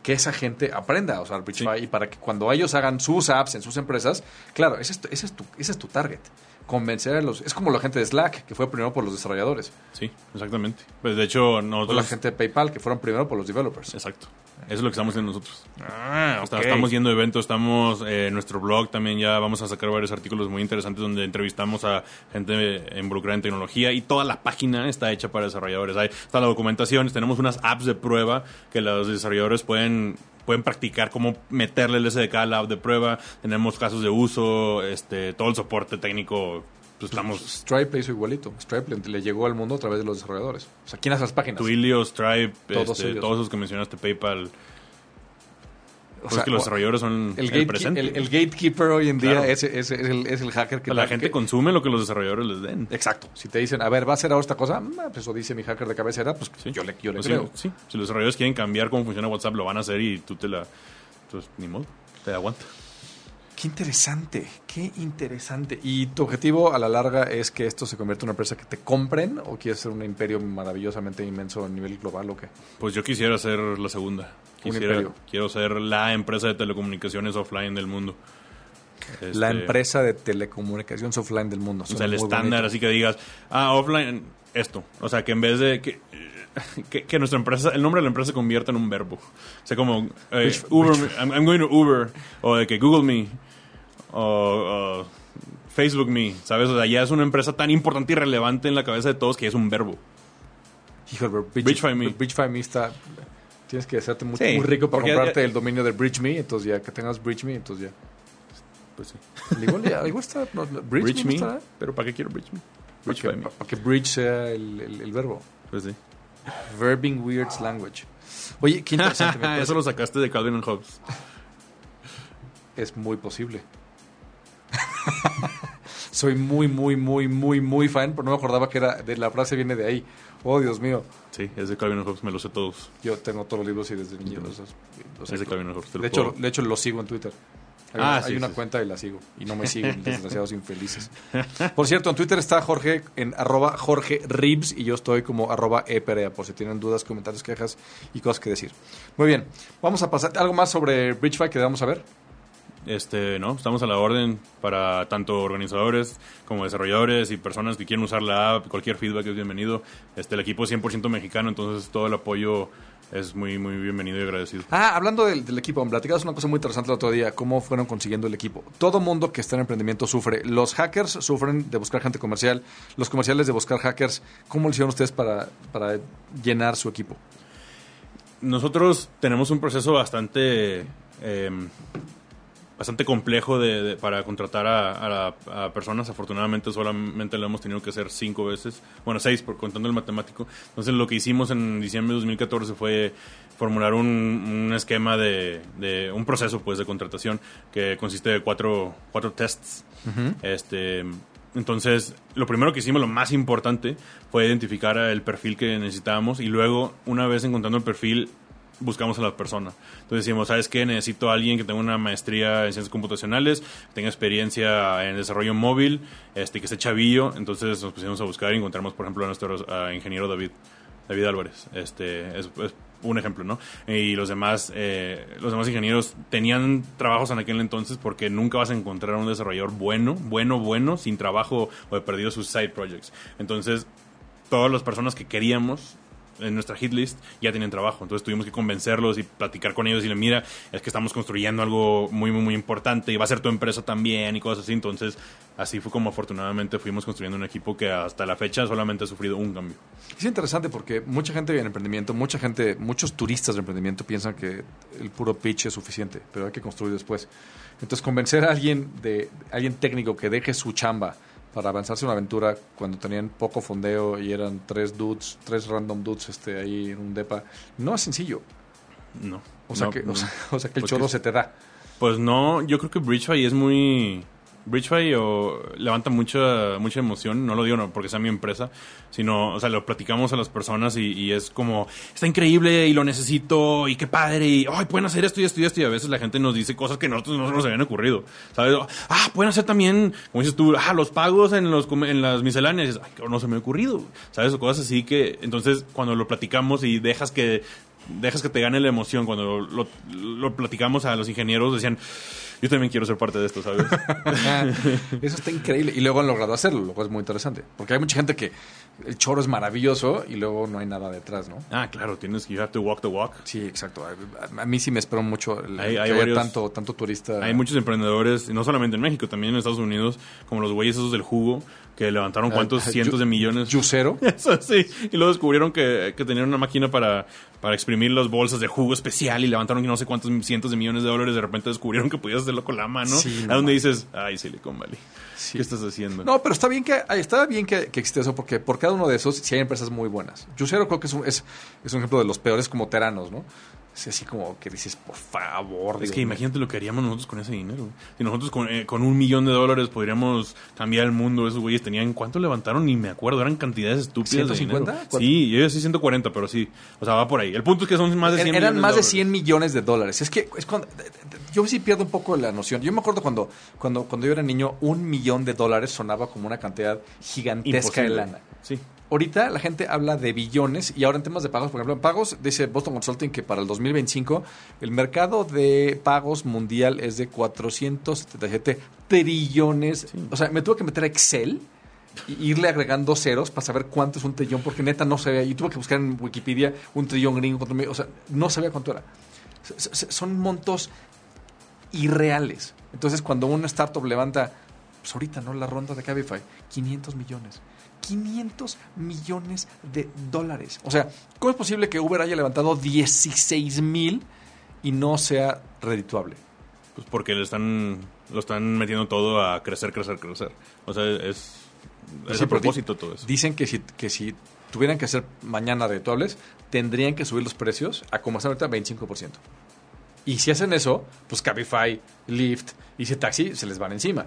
Speaker 2: que esa gente aprenda a usar Bridgefy
Speaker 3: Sí.
Speaker 2: y para que cuando ellos hagan sus apps en sus empresas, claro, ese es tu, ese es tu, ese es tu target. Convencer a los... Es como la gente de Slack, que fue primero por los desarrolladores.
Speaker 3: Sí, exactamente. Pues de hecho,
Speaker 2: O
Speaker 3: nosotros...
Speaker 2: la gente de PayPal, que fueron primero por los developers.
Speaker 3: Exacto. Eso es lo que estamos haciendo nosotros.
Speaker 2: Ah,
Speaker 3: Estamos yendo a eventos, estamos eh, en nuestro blog también ya vamos a sacar varios artículos muy interesantes donde entrevistamos a gente involucrada en tecnología y toda la página está hecha para desarrolladores. Hay, está la documentación, tenemos unas apps de prueba que los desarrolladores pueden pueden practicar cómo meterle el SDK a la app de prueba. Tenemos casos de uso, este, todo el soporte técnico. Pues estamos
Speaker 2: Stripe hizo igualito. Stripe le, le llegó al mundo a través de los desarrolladores. O sea, ¿quién hace las páginas?
Speaker 3: Twilio, Stripe,
Speaker 2: Todos
Speaker 3: este,
Speaker 2: ellos.
Speaker 3: todos los que mencionaste, PayPal.
Speaker 2: O
Speaker 3: Pues
Speaker 2: sea,
Speaker 3: que los desarrolladores son
Speaker 2: el,
Speaker 3: el, presente.
Speaker 2: el- el gatekeeper hoy en día es, es- es el, es el hacker que...
Speaker 3: la gente
Speaker 2: que-
Speaker 3: consume lo que los desarrolladores les den.
Speaker 2: Exacto. Si te dicen, a ver, ¿va a hacer ahora esta cosa? Mm, Pues eso dice mi hacker de cabecera, pues
Speaker 3: Sí.
Speaker 2: yo le, yo le
Speaker 3: Pues
Speaker 2: creo.
Speaker 3: sí, sí. Si los desarrolladores quieren cambiar cómo funciona WhatsApp, lo van a hacer y tú te la. Pues ni modo, te aguanta.
Speaker 2: Qué interesante, qué interesante. ¿Y tu objetivo a la larga es que esto se convierta en una empresa que te compren o quieres ser un imperio maravillosamente inmenso a nivel global o qué?
Speaker 3: Pues yo quisiera ser la segunda.
Speaker 2: Un
Speaker 3: Quisiera,
Speaker 2: imperio.
Speaker 3: quiero ser la empresa de telecomunicaciones offline del mundo.
Speaker 2: La
Speaker 3: Este,
Speaker 2: empresa de telecomunicaciones offline del mundo.
Speaker 3: O sea, el estándar,
Speaker 2: bonito.
Speaker 3: así que digas, ah, offline, esto. O sea, que en vez de que, que, que nuestra empresa, el nombre de la empresa se convierta en un verbo. O sea, como eh, Uber, I'm, I'm going to Uber, o de que Google Me, o, o Facebook Me, ¿sabes? O sea, ya es una empresa tan importante y relevante en la cabeza de todos que es un verbo.
Speaker 2: Pero Bridge,
Speaker 3: Bridgefy Me.
Speaker 2: Bridgefy Me está... Tienes que hacerte muy,
Speaker 3: Sí,
Speaker 2: muy rico para
Speaker 3: ya-
Speaker 2: comprarte
Speaker 3: ya-
Speaker 2: el dominio de Bridge Me, entonces ya que tengas Bridge Me, entonces ya.
Speaker 3: Pues sí.
Speaker 2: Igual, igual está... no, Bridge,
Speaker 3: Bridge
Speaker 2: Me, estará?
Speaker 3: pero ¿para qué quiero Bridge Me?
Speaker 2: Para
Speaker 3: Bridge
Speaker 2: que,
Speaker 3: by Me.
Speaker 2: para que Bridge sea el, el- el verbo.
Speaker 3: Pues sí.
Speaker 2: Verbing Weirds Language. Oye, qué interesante.
Speaker 3: Eso lo sacaste de Calvin and Hobbes.
Speaker 2: Es muy posible. Soy muy, muy, muy, muy, muy fan, pero no me acordaba que era de la frase viene de ahí. Oh, Dios mío.
Speaker 3: Sí, es de Calvin Hobbes, me lo sé todos.
Speaker 2: Yo tengo todos los libros y desde niño los, los
Speaker 3: Es de Calvin Hobbes. te lo
Speaker 2: de, hecho,
Speaker 3: puedo-
Speaker 2: de hecho, lo sigo en Twitter. Hay
Speaker 3: Ah,
Speaker 2: una,
Speaker 3: sí,
Speaker 2: hay una
Speaker 3: sí, sí.
Speaker 2: cuenta y la sigo. Y no me siguen, desgraciados infelices. Por cierto, en Twitter está Jorge en arroba Jorge Ribs y yo estoy como arroba eperea, por si tienen dudas, comentarios, quejas y cosas que decir. Muy bien, vamos a pasar. ¿Algo más sobre Bridgefy que vamos a ver?
Speaker 3: Este, no, estamos a la orden para tanto organizadores como desarrolladores y personas que quieren usar la app, cualquier feedback es bienvenido. Este, el equipo es 100% mexicano, entonces todo el apoyo es muy, muy bienvenido y agradecido.
Speaker 2: Ah, hablando del, del equipo, me platicabas una cosa muy interesante el otro día, cómo fueron consiguiendo el equipo. Todo mundo que está en emprendimiento sufre. Los hackers sufren de buscar gente comercial, los comerciales de buscar hackers. ¿Cómo lo hicieron ustedes para, para llenar su equipo?
Speaker 3: Nosotros tenemos un proceso bastante eh, bastante complejo de, de- para contratar a, a personas. Afortunadamente solamente lo hemos tenido que hacer cinco veces. Bueno, seis por contando el matemático. Entonces lo que hicimos en diciembre de 2014 fue formular un, un esquema de, de- un proceso pues de contratación que consiste de cuatro, cuatro tests. Este entonces, lo primero que hicimos, lo más importante, fue identificar el perfil que necesitábamos y luego, una vez encontrando el perfil, buscamos a la persona. Entonces decimos, ¿sabes qué? Necesito a alguien que tenga una maestría en ciencias computacionales, tenga experiencia en desarrollo móvil, este, que esté chavillo. Entonces nos pusimos a buscar y encontramos, por ejemplo, a nuestro ingeniero David, David Álvarez. Este, es, es un ejemplo, ¿no? Y los demás, eh, los demás ingenieros tenían trabajos en aquel entonces porque nunca vas a encontrar un desarrollador bueno, bueno, bueno, sin trabajo o de perdido sus side projects. Entonces, todas las personas que queríamos en nuestra hit list ya tenían trabajo. Entonces tuvimos que convencerlos y platicar con ellos y decirle, mira, es que estamos construyendo algo muy, muy, muy importante y va a ser tu empresa también y cosas así. Entonces, así fue como afortunadamente fuimos construyendo un equipo que hasta la fecha solamente ha sufrido un cambio.
Speaker 2: Es interesante porque mucha gente en emprendimiento, mucha gente, muchos turistas de emprendimiento piensan que el puro pitch es suficiente, pero hay que construir después. Entonces, convencer a alguien de alguien técnico que deje su chamba para avanzarse una aventura cuando tenían poco fondeo y eran tres dudes, tres random dudes este, ahí en un depa, no es sencillo.
Speaker 3: No.
Speaker 2: O sea,
Speaker 3: No,
Speaker 2: que,
Speaker 3: no.
Speaker 2: o sea, o sea que el choro se te da.
Speaker 3: Pues no, yo creo que Bridgefy es muy... Bridgefy o levanta mucha mucha emoción, no lo digo no porque sea mi empresa, sino, o sea, lo platicamos a las personas y, y es como, está increíble y lo necesito y qué padre y, ay, pueden hacer esto y esto y esto y a veces la gente nos dice cosas que nosotros no nos habían ocurrido, ¿sabes? Ah, pueden hacer también, como dices tú, ah, los pagos en, los, en las misceláneas, Y dices, ay, no se me ha ocurrido, ¿sabes? O cosas así que, entonces, cuando lo platicamos y dejas que dejas que te gane la emoción cuando lo platicamos a los ingenieros decían yo también quiero ser parte de esto sabes
Speaker 2: Eso está increíble. Y luego han logrado hacerlo, lo cual es muy interesante. Porque hay mucha gente que el choro es maravilloso y luego no hay nada detrás, ¿no?
Speaker 3: ah claro tienes que you have to walk the walk
Speaker 2: Sí, exacto. A, a mí sí me espero mucho el,
Speaker 3: Hay-
Speaker 2: que
Speaker 3: hay
Speaker 2: haya
Speaker 3: varios-
Speaker 2: tanto, tanto turista.
Speaker 3: hay muchos emprendedores y no solamente en México también en Estados Unidos como los güeyes esos del jugo que levantaron cuántos
Speaker 2: Ah,
Speaker 3: cientos de millones
Speaker 2: Yucero.
Speaker 3: Eso sí. Y luego descubrieron que, que tenían una máquina para, para exprimir las bolsas de jugo especial y levantaron no sé cuántos cientos de millones de dólares. De repente descubrieron que podías hacerlo con la mano.
Speaker 2: Sí, no
Speaker 3: a donde dices, ay, Silicon Valley.
Speaker 2: Sí.
Speaker 3: ¿Qué estás haciendo?
Speaker 2: No, pero está bien que está bien que, que existe eso porque por cada uno de esos sí hay empresas muy buenas. Yucero creo que es un, es, es un ejemplo de los peores como teranos, ¿no? Es así como que dices, por favor.
Speaker 3: Es
Speaker 2: Dios
Speaker 3: que
Speaker 2: mío.
Speaker 3: imagínate lo que haríamos nosotros con ese dinero. Si nosotros con, eh, con un millón de dólares podríamos cambiar el mundo, esos güeyes tenían. ¿Cuánto levantaron? Ni me acuerdo. Eran cantidades estúpidas. de
Speaker 2: ¿150?
Speaker 3: dinero.
Speaker 2: ¿Cuánto?
Speaker 3: Sí, yo sí 140, pero sí. O sea, va por ahí. El punto es que son más de 100
Speaker 2: Er- Eran
Speaker 3: millones
Speaker 2: más de
Speaker 3: dólares.
Speaker 2: 100 millones de dólares. Es que es cuando, yo sí pierdo un poco la noción. Yo me acuerdo cuando, cuando, cuando yo era niño, un millón de dólares sonaba como una cantidad gigantesca de lana.
Speaker 3: Sí.
Speaker 2: ahorita la gente habla de billones y ahora en temas de pagos, por ejemplo, en pagos, dice Boston Consulting que para el 2025 el mercado de pagos mundial es de 477 trillones. O sea, me tuve que meter a Excel y irle agregando ceros para saber cuánto es un trillón, porque neta no sabía. Y tuve que buscar en Wikipedia un trillón gringo, o sea, no sabía cuánto era. Son montos irreales. Entonces, cuando una startup levanta, pues ahorita, ¿no? La ronda de Cabify, 500 millones. 500 millones de dólares. O sea, ¿cómo es posible que Uber haya levantado 16 mil y no sea redituable?
Speaker 3: Pues porque le están, lo están metiendo todo a crecer, crecer, crecer. O sea, es, es
Speaker 2: Sí,
Speaker 3: a propósito todo eso.
Speaker 2: Dicen que si, que si tuvieran que hacer mañana redituables, tendrían que subir los precios a como están ahorita 25%. Y si hacen eso, pues Cabify, Lyft y ese taxi se les van encima.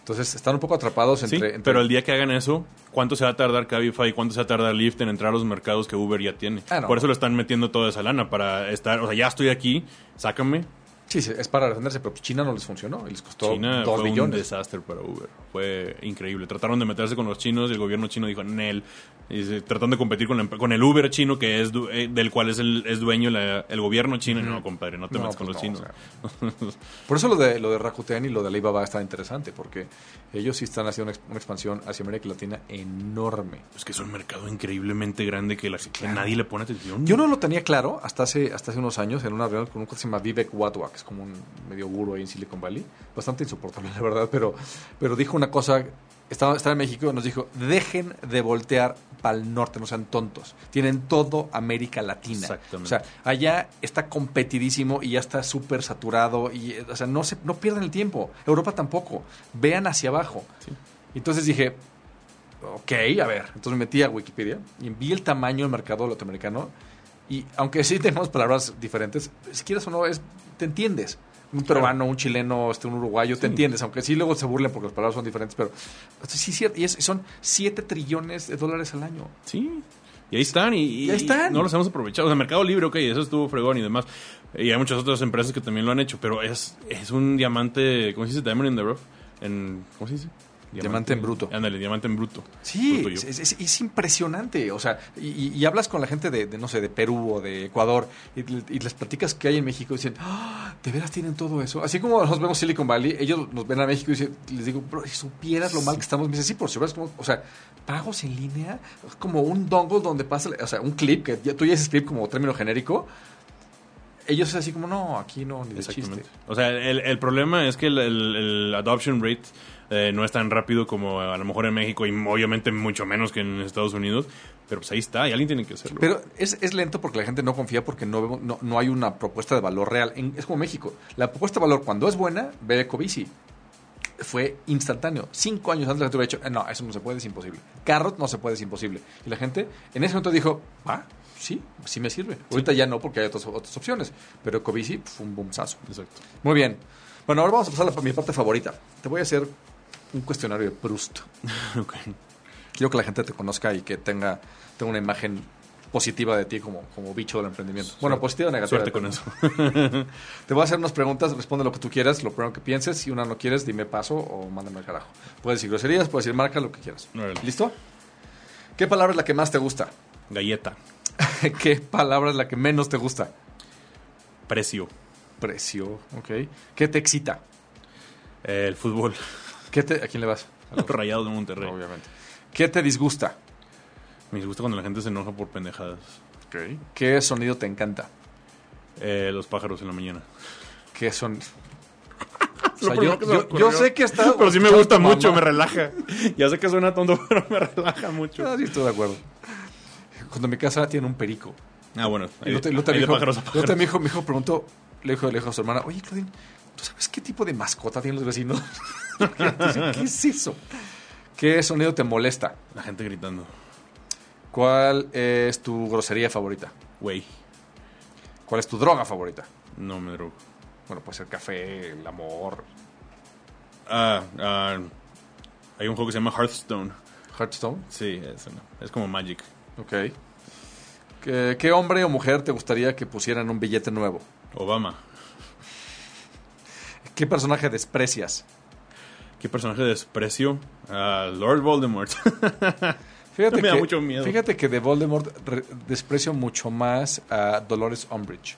Speaker 2: Entonces están un poco atrapados
Speaker 3: Sí,
Speaker 2: entre... entre-
Speaker 3: pero el día que hagan eso, ¿cuánto se va a tardar Cabify y cuánto se va a tardar Lyft en entrar a los mercados que Uber ya tiene?
Speaker 2: Ah, no.
Speaker 3: Por eso lo están metiendo toda esa lana, para estar, o sea, ya estoy aquí, sácame.
Speaker 2: Sí, sí, es para defenderse, pero pues China no les funcionó y les costó
Speaker 3: China
Speaker 2: 2
Speaker 3: fue un
Speaker 2: billones.
Speaker 3: desastre para Uber. Fue increíble. Trataron de meterse con los chinos y el gobierno chino dijo, Nel. Y se- tratando de competir con, la con el Uber chino, que es du- eh, del cual es el es dueño la- el gobierno chino. Y No, compadre, no te
Speaker 2: No,
Speaker 3: metas con
Speaker 2: pues
Speaker 3: los
Speaker 2: no,
Speaker 3: chinos.
Speaker 2: o sea, Por eso lo de, lo de Rakuten y lo de Alibaba está interesante, porque ellos sí están haciendo una, ex- una expansión hacia América Latina enorme.
Speaker 3: Es que es un mercado increíblemente grande que, la- que nadie le pone atención.
Speaker 2: Yo no lo tenía claro hasta hace, hasta hace unos años en una reunión con un que se llama Vivek Wadhwa, que es como un medio guru ahí en Silicon Valley. Bastante insoportable, la verdad, pero, pero dijo una cosa. Estaba, estaba en México nos dijo: dejen de voltear para el norte, no sean tontos. Tienen todo América Latina.
Speaker 3: Exactamente.
Speaker 2: O sea, allá está competidísimo y ya está súper saturado. Y, o sea, no, se, no pierdan el tiempo. Europa tampoco. Vean hacia abajo. Entonces dije, ok, a ver. Entonces me metí a Wikipedia y vi el tamaño del mercado norteamericano. Y aunque sí tenemos palabras diferentes, si quieres o no, es, te entiendes. Un peruano, un chileno, este, un uruguayo, te entiendes. Aunque sí luego se burlen porque las palabras son diferentes, pero sí, sí, y es- son 7 trillones de dólares al año.
Speaker 3: Sí. Y ahí están. Y, y-
Speaker 2: Y ahí están.
Speaker 3: no los hemos aprovechado. O sea, Mercado Libre, ok, eso estuvo fregón y demás. Y hay muchas otras empresas que también lo han hecho. Pero es, es un diamante, ¿cómo se dice? Diamond in the rough. En, ¿Cómo se dice?
Speaker 2: Diamante en bruto.
Speaker 3: Ándale, diamante en bruto.
Speaker 2: Sí,
Speaker 3: Bruto
Speaker 2: es, es- es impresionante. O sea, y, hablas con la gente de, de, no sé, de Perú o de Ecuador y, y les platicas que hay en México y dicen, "Ah, ¿de veras tienen todo eso? Así como nos vemos Silicon Valley, ellos nos ven a México y dicen, les digo, bro, si supieras lo mal que estamos, me dicen, sí, por si cómo, o sea, pagos en línea, como un dongle donde pasa, o sea, un clip, que tú ya dices clip como término genérico, ellos es así como, no, aquí no, ni de chiste.
Speaker 3: O sea, el, el problema es que el, el- el adoption rate eh, no es tan rápido como a lo mejor en México y obviamente mucho menos que en Estados Unidos. Pero pues ahí está, y alguien tiene que hacerlo.
Speaker 2: Pero es, es lento porque la gente no confía porque no, vemos- no, no hay una propuesta de valor real. En- es como México. La propuesta de valor, cuando es buena, ve Ecobici. Fue instantáneo. Cinco años antes la gente hubiera dicho, "Eh, no, eso no se puede, es imposible. Carrot no se puede, es imposible. Y la gente en ese momento dijo, ah, sí, sí me sirve. Ahorita ya no porque hay otras, otras opciones. Pero Ecobici fue un boomsazo.
Speaker 3: Exacto.
Speaker 2: Muy bien. Bueno, ahora vamos a pasar a mi parte favorita. Te voy a hacer un cuestionario de Proust. Quiero que la gente te conozca y que tenga, tenga una imagen positiva de ti como, como bicho del emprendimiento. Bueno, positiva o negativa.
Speaker 3: Suerte con eso.
Speaker 2: Te voy a hacer unas preguntas, responde lo que tú quieras, lo primero que pienses. Si una no quieres, dime paso o mándame al carajo. Puedes decir groserías, puedes decir marca, lo que quieras. ¿Listo? ¿Qué palabra es la que más te gusta?
Speaker 3: Galleta.
Speaker 2: ¿Qué palabra es la que menos te gusta?
Speaker 3: Precio.
Speaker 2: Precio, ok. ¿Qué te excita?
Speaker 3: El fútbol.
Speaker 2: ¿Qué te, ¿A quién le vas? A los-
Speaker 3: de Monterrey.
Speaker 2: Obviamente. ¿Qué te disgusta?
Speaker 3: Me disgusta cuando la gente se enoja por pendejadas.
Speaker 2: ¿Qué sonido te encanta?
Speaker 3: Eh, los pájaros en la mañana.
Speaker 2: ¿Qué son? O sea, yo, yo- yo sé que está.
Speaker 3: Pero sí me gusta mucho, me relaja. Ya sé que suena tonto, pero me relaja mucho.
Speaker 2: Ah, sí, estoy de acuerdo. Cuando mi casa tiene un perico.
Speaker 3: Ah, bueno.
Speaker 2: Y luego te- luego te
Speaker 3: ahí
Speaker 2: mi
Speaker 3: de
Speaker 2: hijo,
Speaker 3: pájaros a
Speaker 2: luego te
Speaker 3: pájaros.
Speaker 2: mi hijo, mi hijo preguntó, le dijo, le dijo a su hermana, oye, Claudine, ¿tú sabes qué tipo de mascota tienen los vecinos? ¿Qué es eso? ¿Qué sonido te molesta?
Speaker 3: La gente gritando.
Speaker 2: ¿Cuál es tu grosería favorita?
Speaker 3: Güey,
Speaker 2: ¿Cuál es tu droga favorita?
Speaker 3: no me drogo.
Speaker 2: Bueno, puede ser café, el amor,
Speaker 3: Ah, ah, hay un juego que se llama Hearthstone.
Speaker 2: Hearthstone.
Speaker 3: Sí. Es como Magic.
Speaker 2: Ok. ¿Qué, qué hombre o mujer te gustaría que pusieran un billete nuevo?
Speaker 3: Obama.
Speaker 2: ¿Qué personaje desprecias?
Speaker 3: ¿Qué personaje de desprecio? Ah, Lord Voldemort.
Speaker 2: Fíjate
Speaker 3: Me da
Speaker 2: que,
Speaker 3: mucho miedo.
Speaker 2: Fíjate que de Voldemort re- desprecio mucho más a Dolores Umbridge.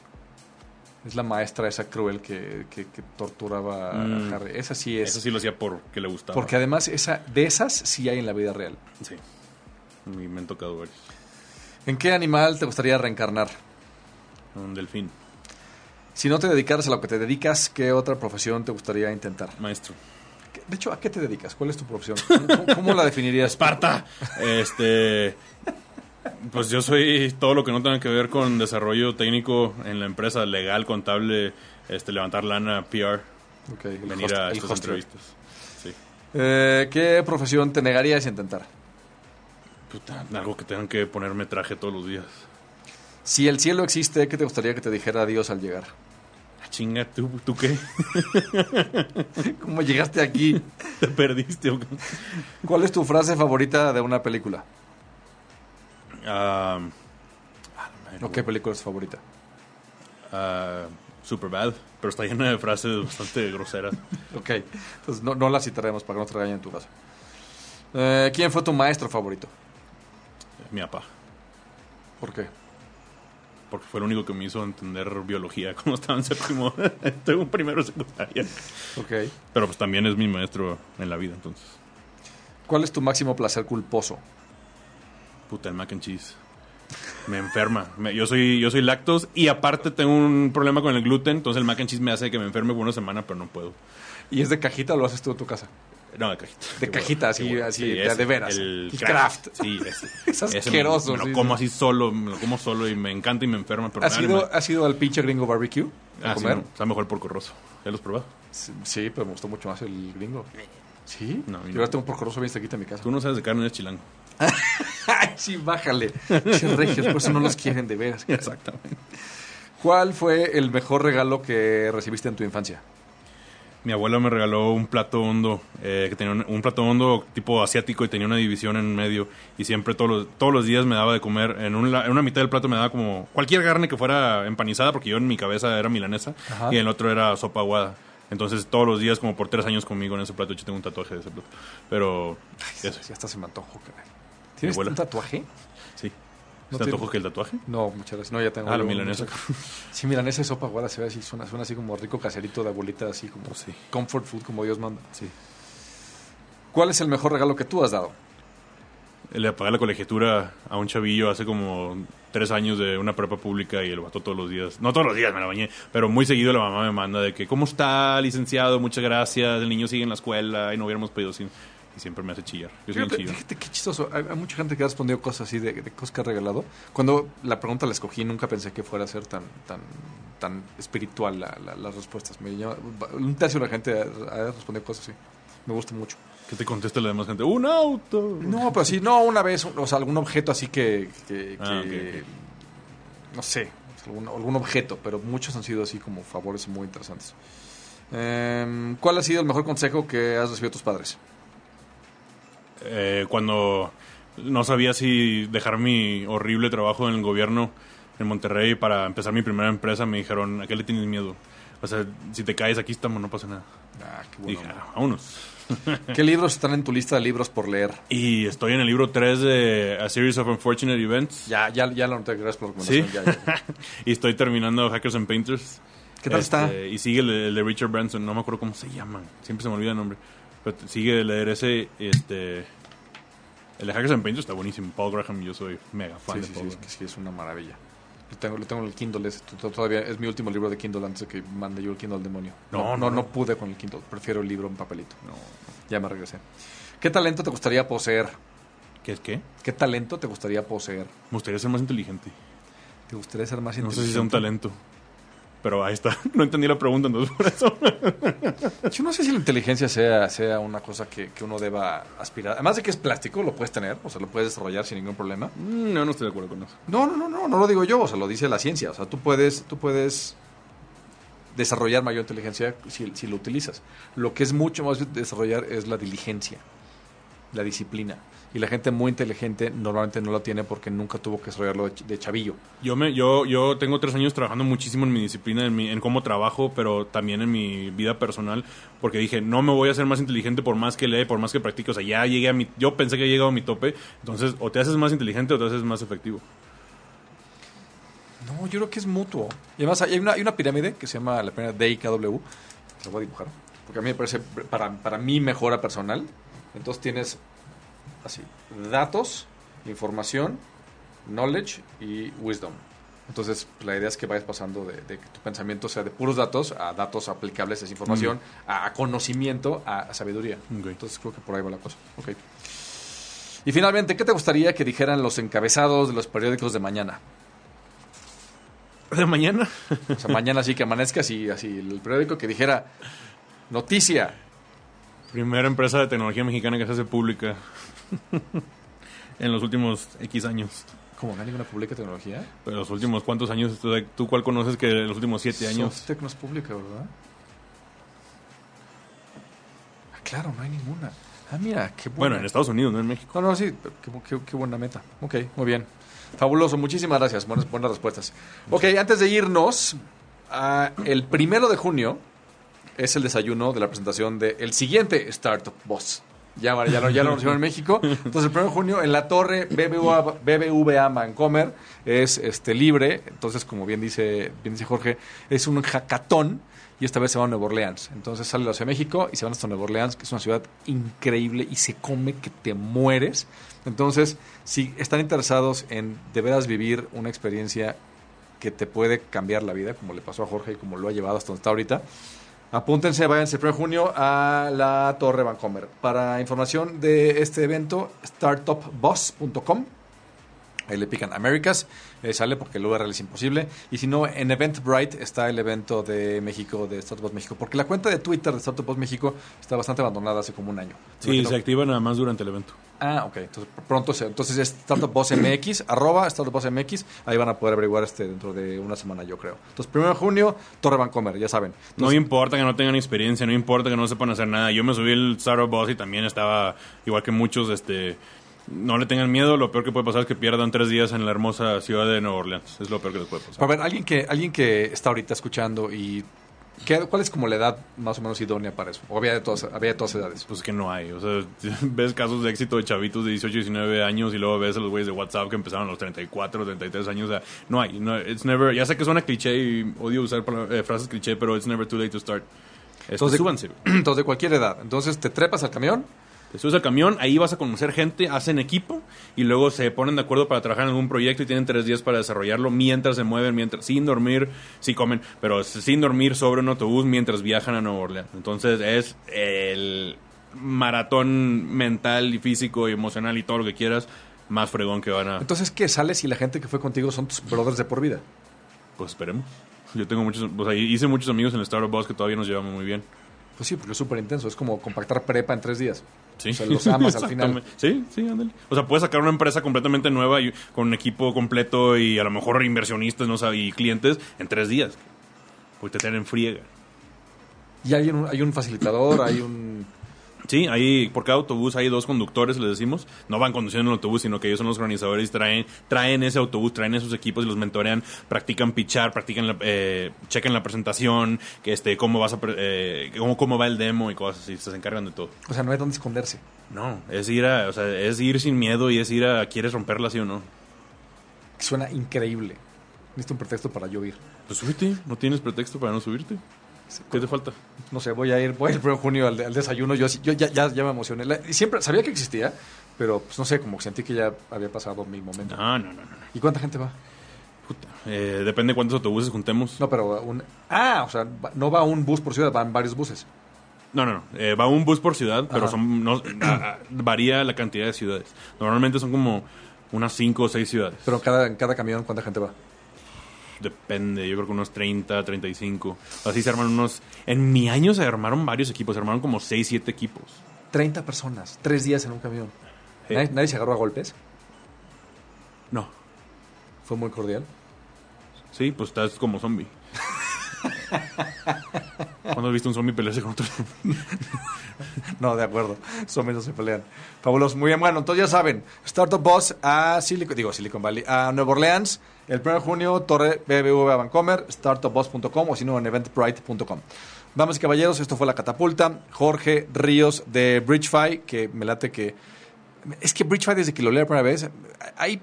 Speaker 2: Es la maestra esa cruel que, que- que torturaba
Speaker 3: Mm.
Speaker 2: a Harry. Esa sí es.
Speaker 3: Eso sí lo hacía porque le gustaba.
Speaker 2: porque además esa, de esas sí hay en la vida real.
Speaker 3: Sí. Y me han tocado varios.
Speaker 2: ¿En qué animal te gustaría reencarnar?
Speaker 3: Un delfín.
Speaker 2: Si no te dedicaras a lo que te dedicas, ¿qué otra profesión te gustaría intentar?
Speaker 3: Maestro.
Speaker 2: De hecho, ¿a qué te dedicas? ¿Cuál es tu profesión? ¿Cómo, cómo la definirías?
Speaker 3: Esparta. Este. Pues yo soy todo lo que no tenga que ver con desarrollo técnico en la empresa, legal, contable, este, levantar lana, PR, venir
Speaker 2: host-
Speaker 3: a estas entrevistas. Sí.
Speaker 2: Eh, ¿Qué profesión te negarías a intentar?
Speaker 3: Puta, algo que tengan que ponerme traje todos los días.
Speaker 2: Si el cielo existe, ¿qué te gustaría que te dijera adiós al llegar?
Speaker 3: Chinga, ¿tú, ¿tú qué?
Speaker 2: ¿Cómo llegaste aquí?
Speaker 3: ¿Te perdiste?
Speaker 2: ¿Cuál es tu frase favorita de una película?
Speaker 3: Ah,
Speaker 2: ¿O qué película es favorita?
Speaker 3: ah, Superbad, pero está llena de frases bastante groseras.
Speaker 2: Ok, entonces no, no la citaremos para que no te regañen en tu casa. Eh, ¿Quién fue tu maestro favorito?
Speaker 3: Mi papá,
Speaker 2: ¿Por qué?
Speaker 3: Porque fue el único que me hizo entender biología cuando estaba en séptimo. Estuve un primero secundaria.
Speaker 2: Ok.
Speaker 3: Pero pues también es mi maestro en la vida, entonces.
Speaker 2: ¿Cuál es tu máximo placer culposo?
Speaker 3: Puta, el mac and cheese. Me enferma. Me- yo soy yo soy lactos y aparte tengo un problema con el gluten, entonces el mac and cheese me hace que me enferme por una semana, pero no puedo.
Speaker 2: ¿Y es de cajita o lo haces tú en tu casa?
Speaker 3: No, de cajita.
Speaker 2: De cajita, así-
Speaker 3: bueno.
Speaker 2: así, de- de veras.
Speaker 3: El,
Speaker 2: El
Speaker 3: craft.
Speaker 2: craft.
Speaker 3: Sí.
Speaker 2: Es asqueroso,
Speaker 3: Me, me
Speaker 2: sí,
Speaker 3: lo como
Speaker 2: sí.
Speaker 3: así solo, me lo como solo y me encanta y me enferma. Pero
Speaker 2: ¿Has ido, ¿Has ido al pinche gringo barbecue a
Speaker 3: Ah, sí,
Speaker 2: comer?
Speaker 3: no, está mejor por corroso. ¿Ya lo has probado?
Speaker 2: Sí, sí, pero me gustó mucho más el gringo. ¿Sí?
Speaker 3: No,
Speaker 2: Yo ahora tengo un porcoroso bien cerquita en mi casa.
Speaker 3: Tú no sabes de carne, eres chilango.
Speaker 2: Sí, bájale. Regios, por eso no los quieren de veras.
Speaker 3: Exactamente.
Speaker 2: ¿Cuál fue el mejor regalo que recibiste en tu infancia?
Speaker 3: Mi abuela me regaló un plato hondo, eh, que tenía un, un plato hondo tipo asiático y tenía una división en medio. Y siempre todos los, todos los días me daba de comer. En, un la- en una mitad del plato me daba como cualquier carne que fuera empanizada, porque yo en mi cabeza era milanesa.
Speaker 2: Ajá.
Speaker 3: Y en el otro era sopa aguada. Entonces todos los días, como por tres años conmigo en ese plato, yo tengo un tatuaje de ese plato. Pero eso,
Speaker 2: Ya hasta se me antojó, caray. ¿Tienes un tatuaje?
Speaker 3: sí.
Speaker 2: No
Speaker 3: ¿Te antojo que el tatuaje?
Speaker 2: No, muchas gracias. No, ya tengo.
Speaker 3: Ah, la
Speaker 2: yo-
Speaker 3: milanesa.
Speaker 2: Sí, milanesa y sopa guada se ve así, suena, suena así como rico caserito de abuelita, así como
Speaker 3: sí.
Speaker 2: comfort food, como Dios manda.
Speaker 3: Sí.
Speaker 2: ¿Cuál es el mejor regalo que tú has dado?
Speaker 3: Le pagué la colegiatura a un chavillo hace como tres años de una prepa pública y el vato todos los días, no todos los días me la bañé, pero muy seguido la mamá me manda de que, ¿cómo está, licenciado? Muchas gracias, el niño sigue en la escuela y no hubiéramos pedido sin... Y siempre me hace chillar. Yo soy
Speaker 2: Fíjate, fíjate qué chistoso. Hay, hay mucha gente que ha respondido cosas así de, de cosas que ha regalado. Cuando la pregunta la escogí, nunca pensé que fuera a ser tan tan tan espiritual la- la- las respuestas. Me llama- un tercio de la gente ha, ha respondido cosas así. Me gusta mucho.
Speaker 3: ¿Qué te contesta la demás gente? ¡Un auto!
Speaker 2: No, pero sí, no, una vez, o sea, algún objeto así que... que-
Speaker 3: Ah,
Speaker 2: que- No sé, algún, algún objeto, pero muchos han sido así como favores muy interesantes. Em, ¿Cuál ha sido el mejor consejo que has recibido de tus padres?
Speaker 3: Eh, cuando no sabía si dejar mi horrible trabajo en el gobierno en Monterrey para empezar mi primera empresa, me dijeron, ¿a qué le tienes miedo? O sea, si te caes aquí estamos, no pasa nada.
Speaker 2: Ah, qué bueno.
Speaker 3: dije, "Ah, vámonos.
Speaker 2: ¿Qué libros están en tu lista de libros por leer?
Speaker 3: Y estoy en el libro 3 de A Series of Unfortunate Events.
Speaker 2: Ya, ya, ya lo noté, gracias por la
Speaker 3: Sí.
Speaker 2: recomendación. ya, ya.
Speaker 3: y estoy terminando Hackers and Painters.
Speaker 2: ¿Qué tal está?
Speaker 3: Este, Y sigue el, de- el de Richard Branson, no me acuerdo cómo se llama. Siempre se me olvida el nombre. Pero sigue leer ese. Este, el de Hackers and Painters está buenísimo. Paul Graham, yo soy mega fan
Speaker 2: Sí,
Speaker 3: de
Speaker 2: sí,
Speaker 3: Paul
Speaker 2: sí,
Speaker 3: Graham.
Speaker 2: es que sí, es una maravilla. Lo tengo, lo tengo en el Kindle, es, to- todavía es mi último libro de Kindle antes de que mande yo el Kindle al demonio.
Speaker 3: No,
Speaker 2: No, no,
Speaker 3: no,
Speaker 2: no,
Speaker 3: no.
Speaker 2: pude con el Kindle, prefiero el libro en papelito.
Speaker 3: No.
Speaker 2: Ya me regresé. ¿Qué talento te gustaría poseer?
Speaker 3: ¿Qué es qué?
Speaker 2: ¿Qué talento te gustaría poseer?
Speaker 3: Me gustaría ser más inteligente.
Speaker 2: ¿Te gustaría ser más
Speaker 3: No
Speaker 2: inteligente?
Speaker 3: sé si sea un talento. Pero ahí está. No entendí la pregunta, entonces por eso.
Speaker 2: Yo no sé si la inteligencia sea, sea una cosa que, que uno deba aspirar. Además de que es plástico, lo puedes tener, o sea, lo puedes desarrollar sin ningún problema.
Speaker 3: Mm, No, no estoy de acuerdo con eso.
Speaker 2: No, no, no, no, no lo digo yo, o sea, lo dice la ciencia. O sea, tú puedes, tú puedes desarrollar mayor inteligencia si, si lo utilizas. Lo que es mucho más desarrollar es la diligencia. La disciplina. Y la gente muy inteligente normalmente no lo tiene porque nunca tuvo que desarrollarlo de, ch- de chavillo.
Speaker 3: Yo, me, yo, yo tengo tres años trabajando muchísimo en mi disciplina, en, mi- en cómo trabajo, pero también en mi vida personal, porque dije, no me voy a hacer más inteligente por más que lee, por más que practique. O sea, ya llegué a mi... Yo pensé que había llegado a mi tope, entonces o te haces más inteligente o te haces más efectivo.
Speaker 2: No, yo creo que es mutuo. Y además hay una, hay una pirámide que se llama la pirámide DIKW. La voy a dibujar. Porque a mí me parece, para, para mi mejora personal. Entonces tienes así, datos, información, knowledge y wisdom. Entonces, la idea es que vayas pasando de, de que tu pensamiento sea de puros datos a datos aplicables, a esa información, a, a conocimiento, a, a sabiduría. Entonces, creo que por ahí va la cosa. Y finalmente, ¿qué te gustaría que dijeran los encabezados de los periódicos de mañana?
Speaker 3: De mañana.
Speaker 2: O sea, mañana sí que amanezca así, así el periódico que dijera noticia.
Speaker 3: Primera empresa de tecnología mexicana que se hace pública en los últimos X años.
Speaker 2: Como no hay ninguna pública tecnología.
Speaker 3: Pero los últimos cuántos años, ¿tú, cuál conoces que los últimos siete años?
Speaker 2: Softec no es pública, ¿verdad? Ah, claro, no hay ninguna. Ah, mira, qué buena.
Speaker 3: Bueno, en Estados Unidos, no en México.
Speaker 2: No, no, sí, qué, qué- qué buena meta. Ok, muy bien. Fabuloso, muchísimas gracias. Buenas, buenas respuestas. Ok, antes de irnos, ah, el primero de junio es el desayuno de la presentación del siguiente Startup Boss. Ya, ya, lo, ya en México. Entonces, el primero de junio en la torre BBVA, BBVA Vancomer es este, libre. Entonces, como bien dice, bien dice Jorge, es un hackathon y esta vez se va a Nueva Orleans. Entonces sale de la de México y se van hasta Nueva Orleans, que es una ciudad increíble y se come que te mueres. Entonces, si están interesados en de veras vivir una experiencia que te puede cambiar la vida, como le pasó a Jorge y como lo ha llevado hasta donde está ahorita, apúntense, váyanse el 1 de junio a la Torre Vancomer. Para información de este evento, startupboss.com. Ahí le pican Americas, eh, sale porque el URL es imposible. Y si no, en Eventbrite está el evento de México, de Startup Boss México. Porque la cuenta de Twitter de Startup Boss México está bastante abandonada hace como un año.
Speaker 3: Sí, se activa nada más durante el evento.
Speaker 2: Ah, ok. Entonces, pronto se, entonces es Startup Boss MX, arroba Startup Boss MX. Ahí van a poder averiguar este dentro de una semana, yo creo. Entonces, primero de junio, Torre Vancomer, ya saben.
Speaker 3: No importa que no tengan experiencia, no importa que no sepan hacer nada. Yo me subí el Startup Boss y también estaba, igual que muchos, este, no le tengan miedo. Lo peor que puede pasar es que pierdan tres días en la hermosa ciudad de Nueva Orleans. Es lo peor que les puede pasar.
Speaker 2: a ver, alguien que, alguien que está ahorita escuchando y... ¿qué- ¿Cuál es como la edad más o menos idónea para eso? ¿O había de todas, había de todas edades?
Speaker 3: Pues que no hay. O sea, ves casos de éxito de chavitos de 18, 19 años y luego ves a los güeyes de WhatsApp que empezaron a los 34, 33 años. O sea, no hay. No, it's never, ya sé que suena cliché y odio usar eh, frases cliché, pero it's never too late to start.
Speaker 2: Entonces-
Speaker 3: súbanse.
Speaker 2: Entonces, de cualquier edad. Entonces, te trepas al camión.
Speaker 3: Te subes al camión, ahí vas a conocer gente, hacen equipo y luego se ponen de acuerdo para trabajar en algún proyecto y tienen tres días para desarrollarlo mientras se mueven, mientras sin dormir, sí comen, pero sin dormir sobre un autobús mientras viajan a Nueva Orleans. Entonces es el maratón mental y físico y emocional y todo lo que quieras más fregón que van a...
Speaker 2: Entonces, ¿qué sales y la gente que fue contigo son tus brothers de por vida?
Speaker 3: Pues esperemos. Yo tengo muchos, o sea, hice muchos amigos en el Startup Boss que todavía nos llevamos muy bien.
Speaker 2: Pues sí, porque es súper intenso. Es como compactar prepa en tres días.
Speaker 3: Sí.
Speaker 2: O sea, los amas al final.
Speaker 3: Sí, sí, ándale. O sea, puedes sacar una empresa completamente nueva y con un equipo completo y a lo mejor inversionistas no Sabe, y clientes en tres días. Porque te tienen friega.
Speaker 2: Y hay un, hay un facilitador, hay un...
Speaker 3: Sí, ahí por cada autobús hay dos conductores, les decimos. No van conduciendo el autobús, sino que ellos son los organizadores y traen, traen ese autobús, traen esos equipos y los mentorean, practican pichar, practican la, eh, checan la presentación, que este, cómo vas a, eh, cómo, cómo va el demo y cosas así. Se encargan de todo.
Speaker 2: O sea, no hay dónde esconderse.
Speaker 3: No, es ir a, o sea, es ir sin miedo y es ir a, ¿quieres romperla sí o no?
Speaker 2: Suena increíble. Necesito un pretexto para yo ir.
Speaker 3: Pues súbete, no tienes pretexto para no subirte. ¿Qué te falta?
Speaker 2: No sé, voy a ir, voy a ir el 1 de junio al, al desayuno. Yo, ya, ya, ya me emocioné. La- y siempre sabía que existía, pero pues no sé, como sentí que ya había pasado mi momento.
Speaker 3: No, no, no, no.
Speaker 2: ¿Y cuánta gente va?
Speaker 3: Puta. Eh, depende cuántos autobuses juntemos.
Speaker 2: No, pero un... Ah, o sea, no va un bus por ciudad, van varios buses.
Speaker 3: No, no, no. Eh, va un bus por ciudad, pero
Speaker 2: Ajá.
Speaker 3: son no, varía la cantidad de ciudades. Normalmente son como unas 5 o 6 ciudades.
Speaker 2: Pero en cada, en cada camión, ¿cuánta gente va?
Speaker 3: Depende, yo creo que unos 30, 35. Así se arman unos... En mi año se armaron varios equipos, se armaron como 6, 7 equipos.
Speaker 2: 30 personas, tres días en un camión.
Speaker 3: Sí.
Speaker 2: ¿Nadie, nadie se agarró a golpes?
Speaker 3: No.
Speaker 2: Fue muy cordial.
Speaker 3: Sí, pues estás como zombie. ¿Cuándo has visto un zombie pelearse con otro?
Speaker 2: no, de acuerdo. Zombies no se pelean. Fabuloso. Muy bien, bueno, entonces ya saben. Startup Boss a Silicon, digo Silicon Valley, a Nueva Orleans, el 1 de junio, Torre BBVA Vancomer, startupboss.com o si no en eventbrite.com. Damas y caballeros, esto fue La Catapulta. Jorge Ríos de Bridgefy, que me late que... Es que Bridgefy desde que lo leí la primera vez, hay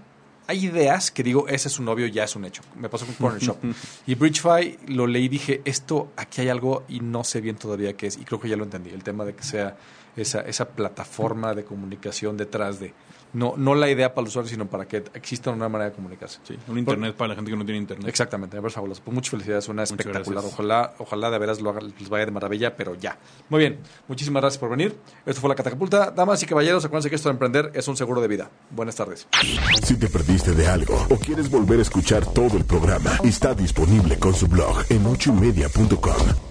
Speaker 2: hay ideas que digo, ese es un novio, ya es un hecho. Me pasó con Corner Shop. y Bridgefy lo leí y dije, esto, aquí hay algo y no sé bien todavía qué es. Y creo que ya lo entendí. El tema de que sea esa, esa plataforma de comunicación detrás de. No, no la idea para los usuarios, sino para que exista una manera de comunicarse.
Speaker 3: Sí, un internet para la gente que no tiene internet.
Speaker 2: Exactamente, me parece fabuloso. Pues muchas felicidades, una espectacular. Ojalá, ojalá de veras lo haga, les vaya de maravilla, pero ya. Muy bien, muchísimas gracias por venir. Esto fue La Catapulta. Damas y caballeros, acuérdense que esto de emprender es un seguro de vida. Buenas tardes.
Speaker 1: Si te perdiste de algo o quieres volver a escuchar todo el programa, está disponible con su blog en ochoymedia.com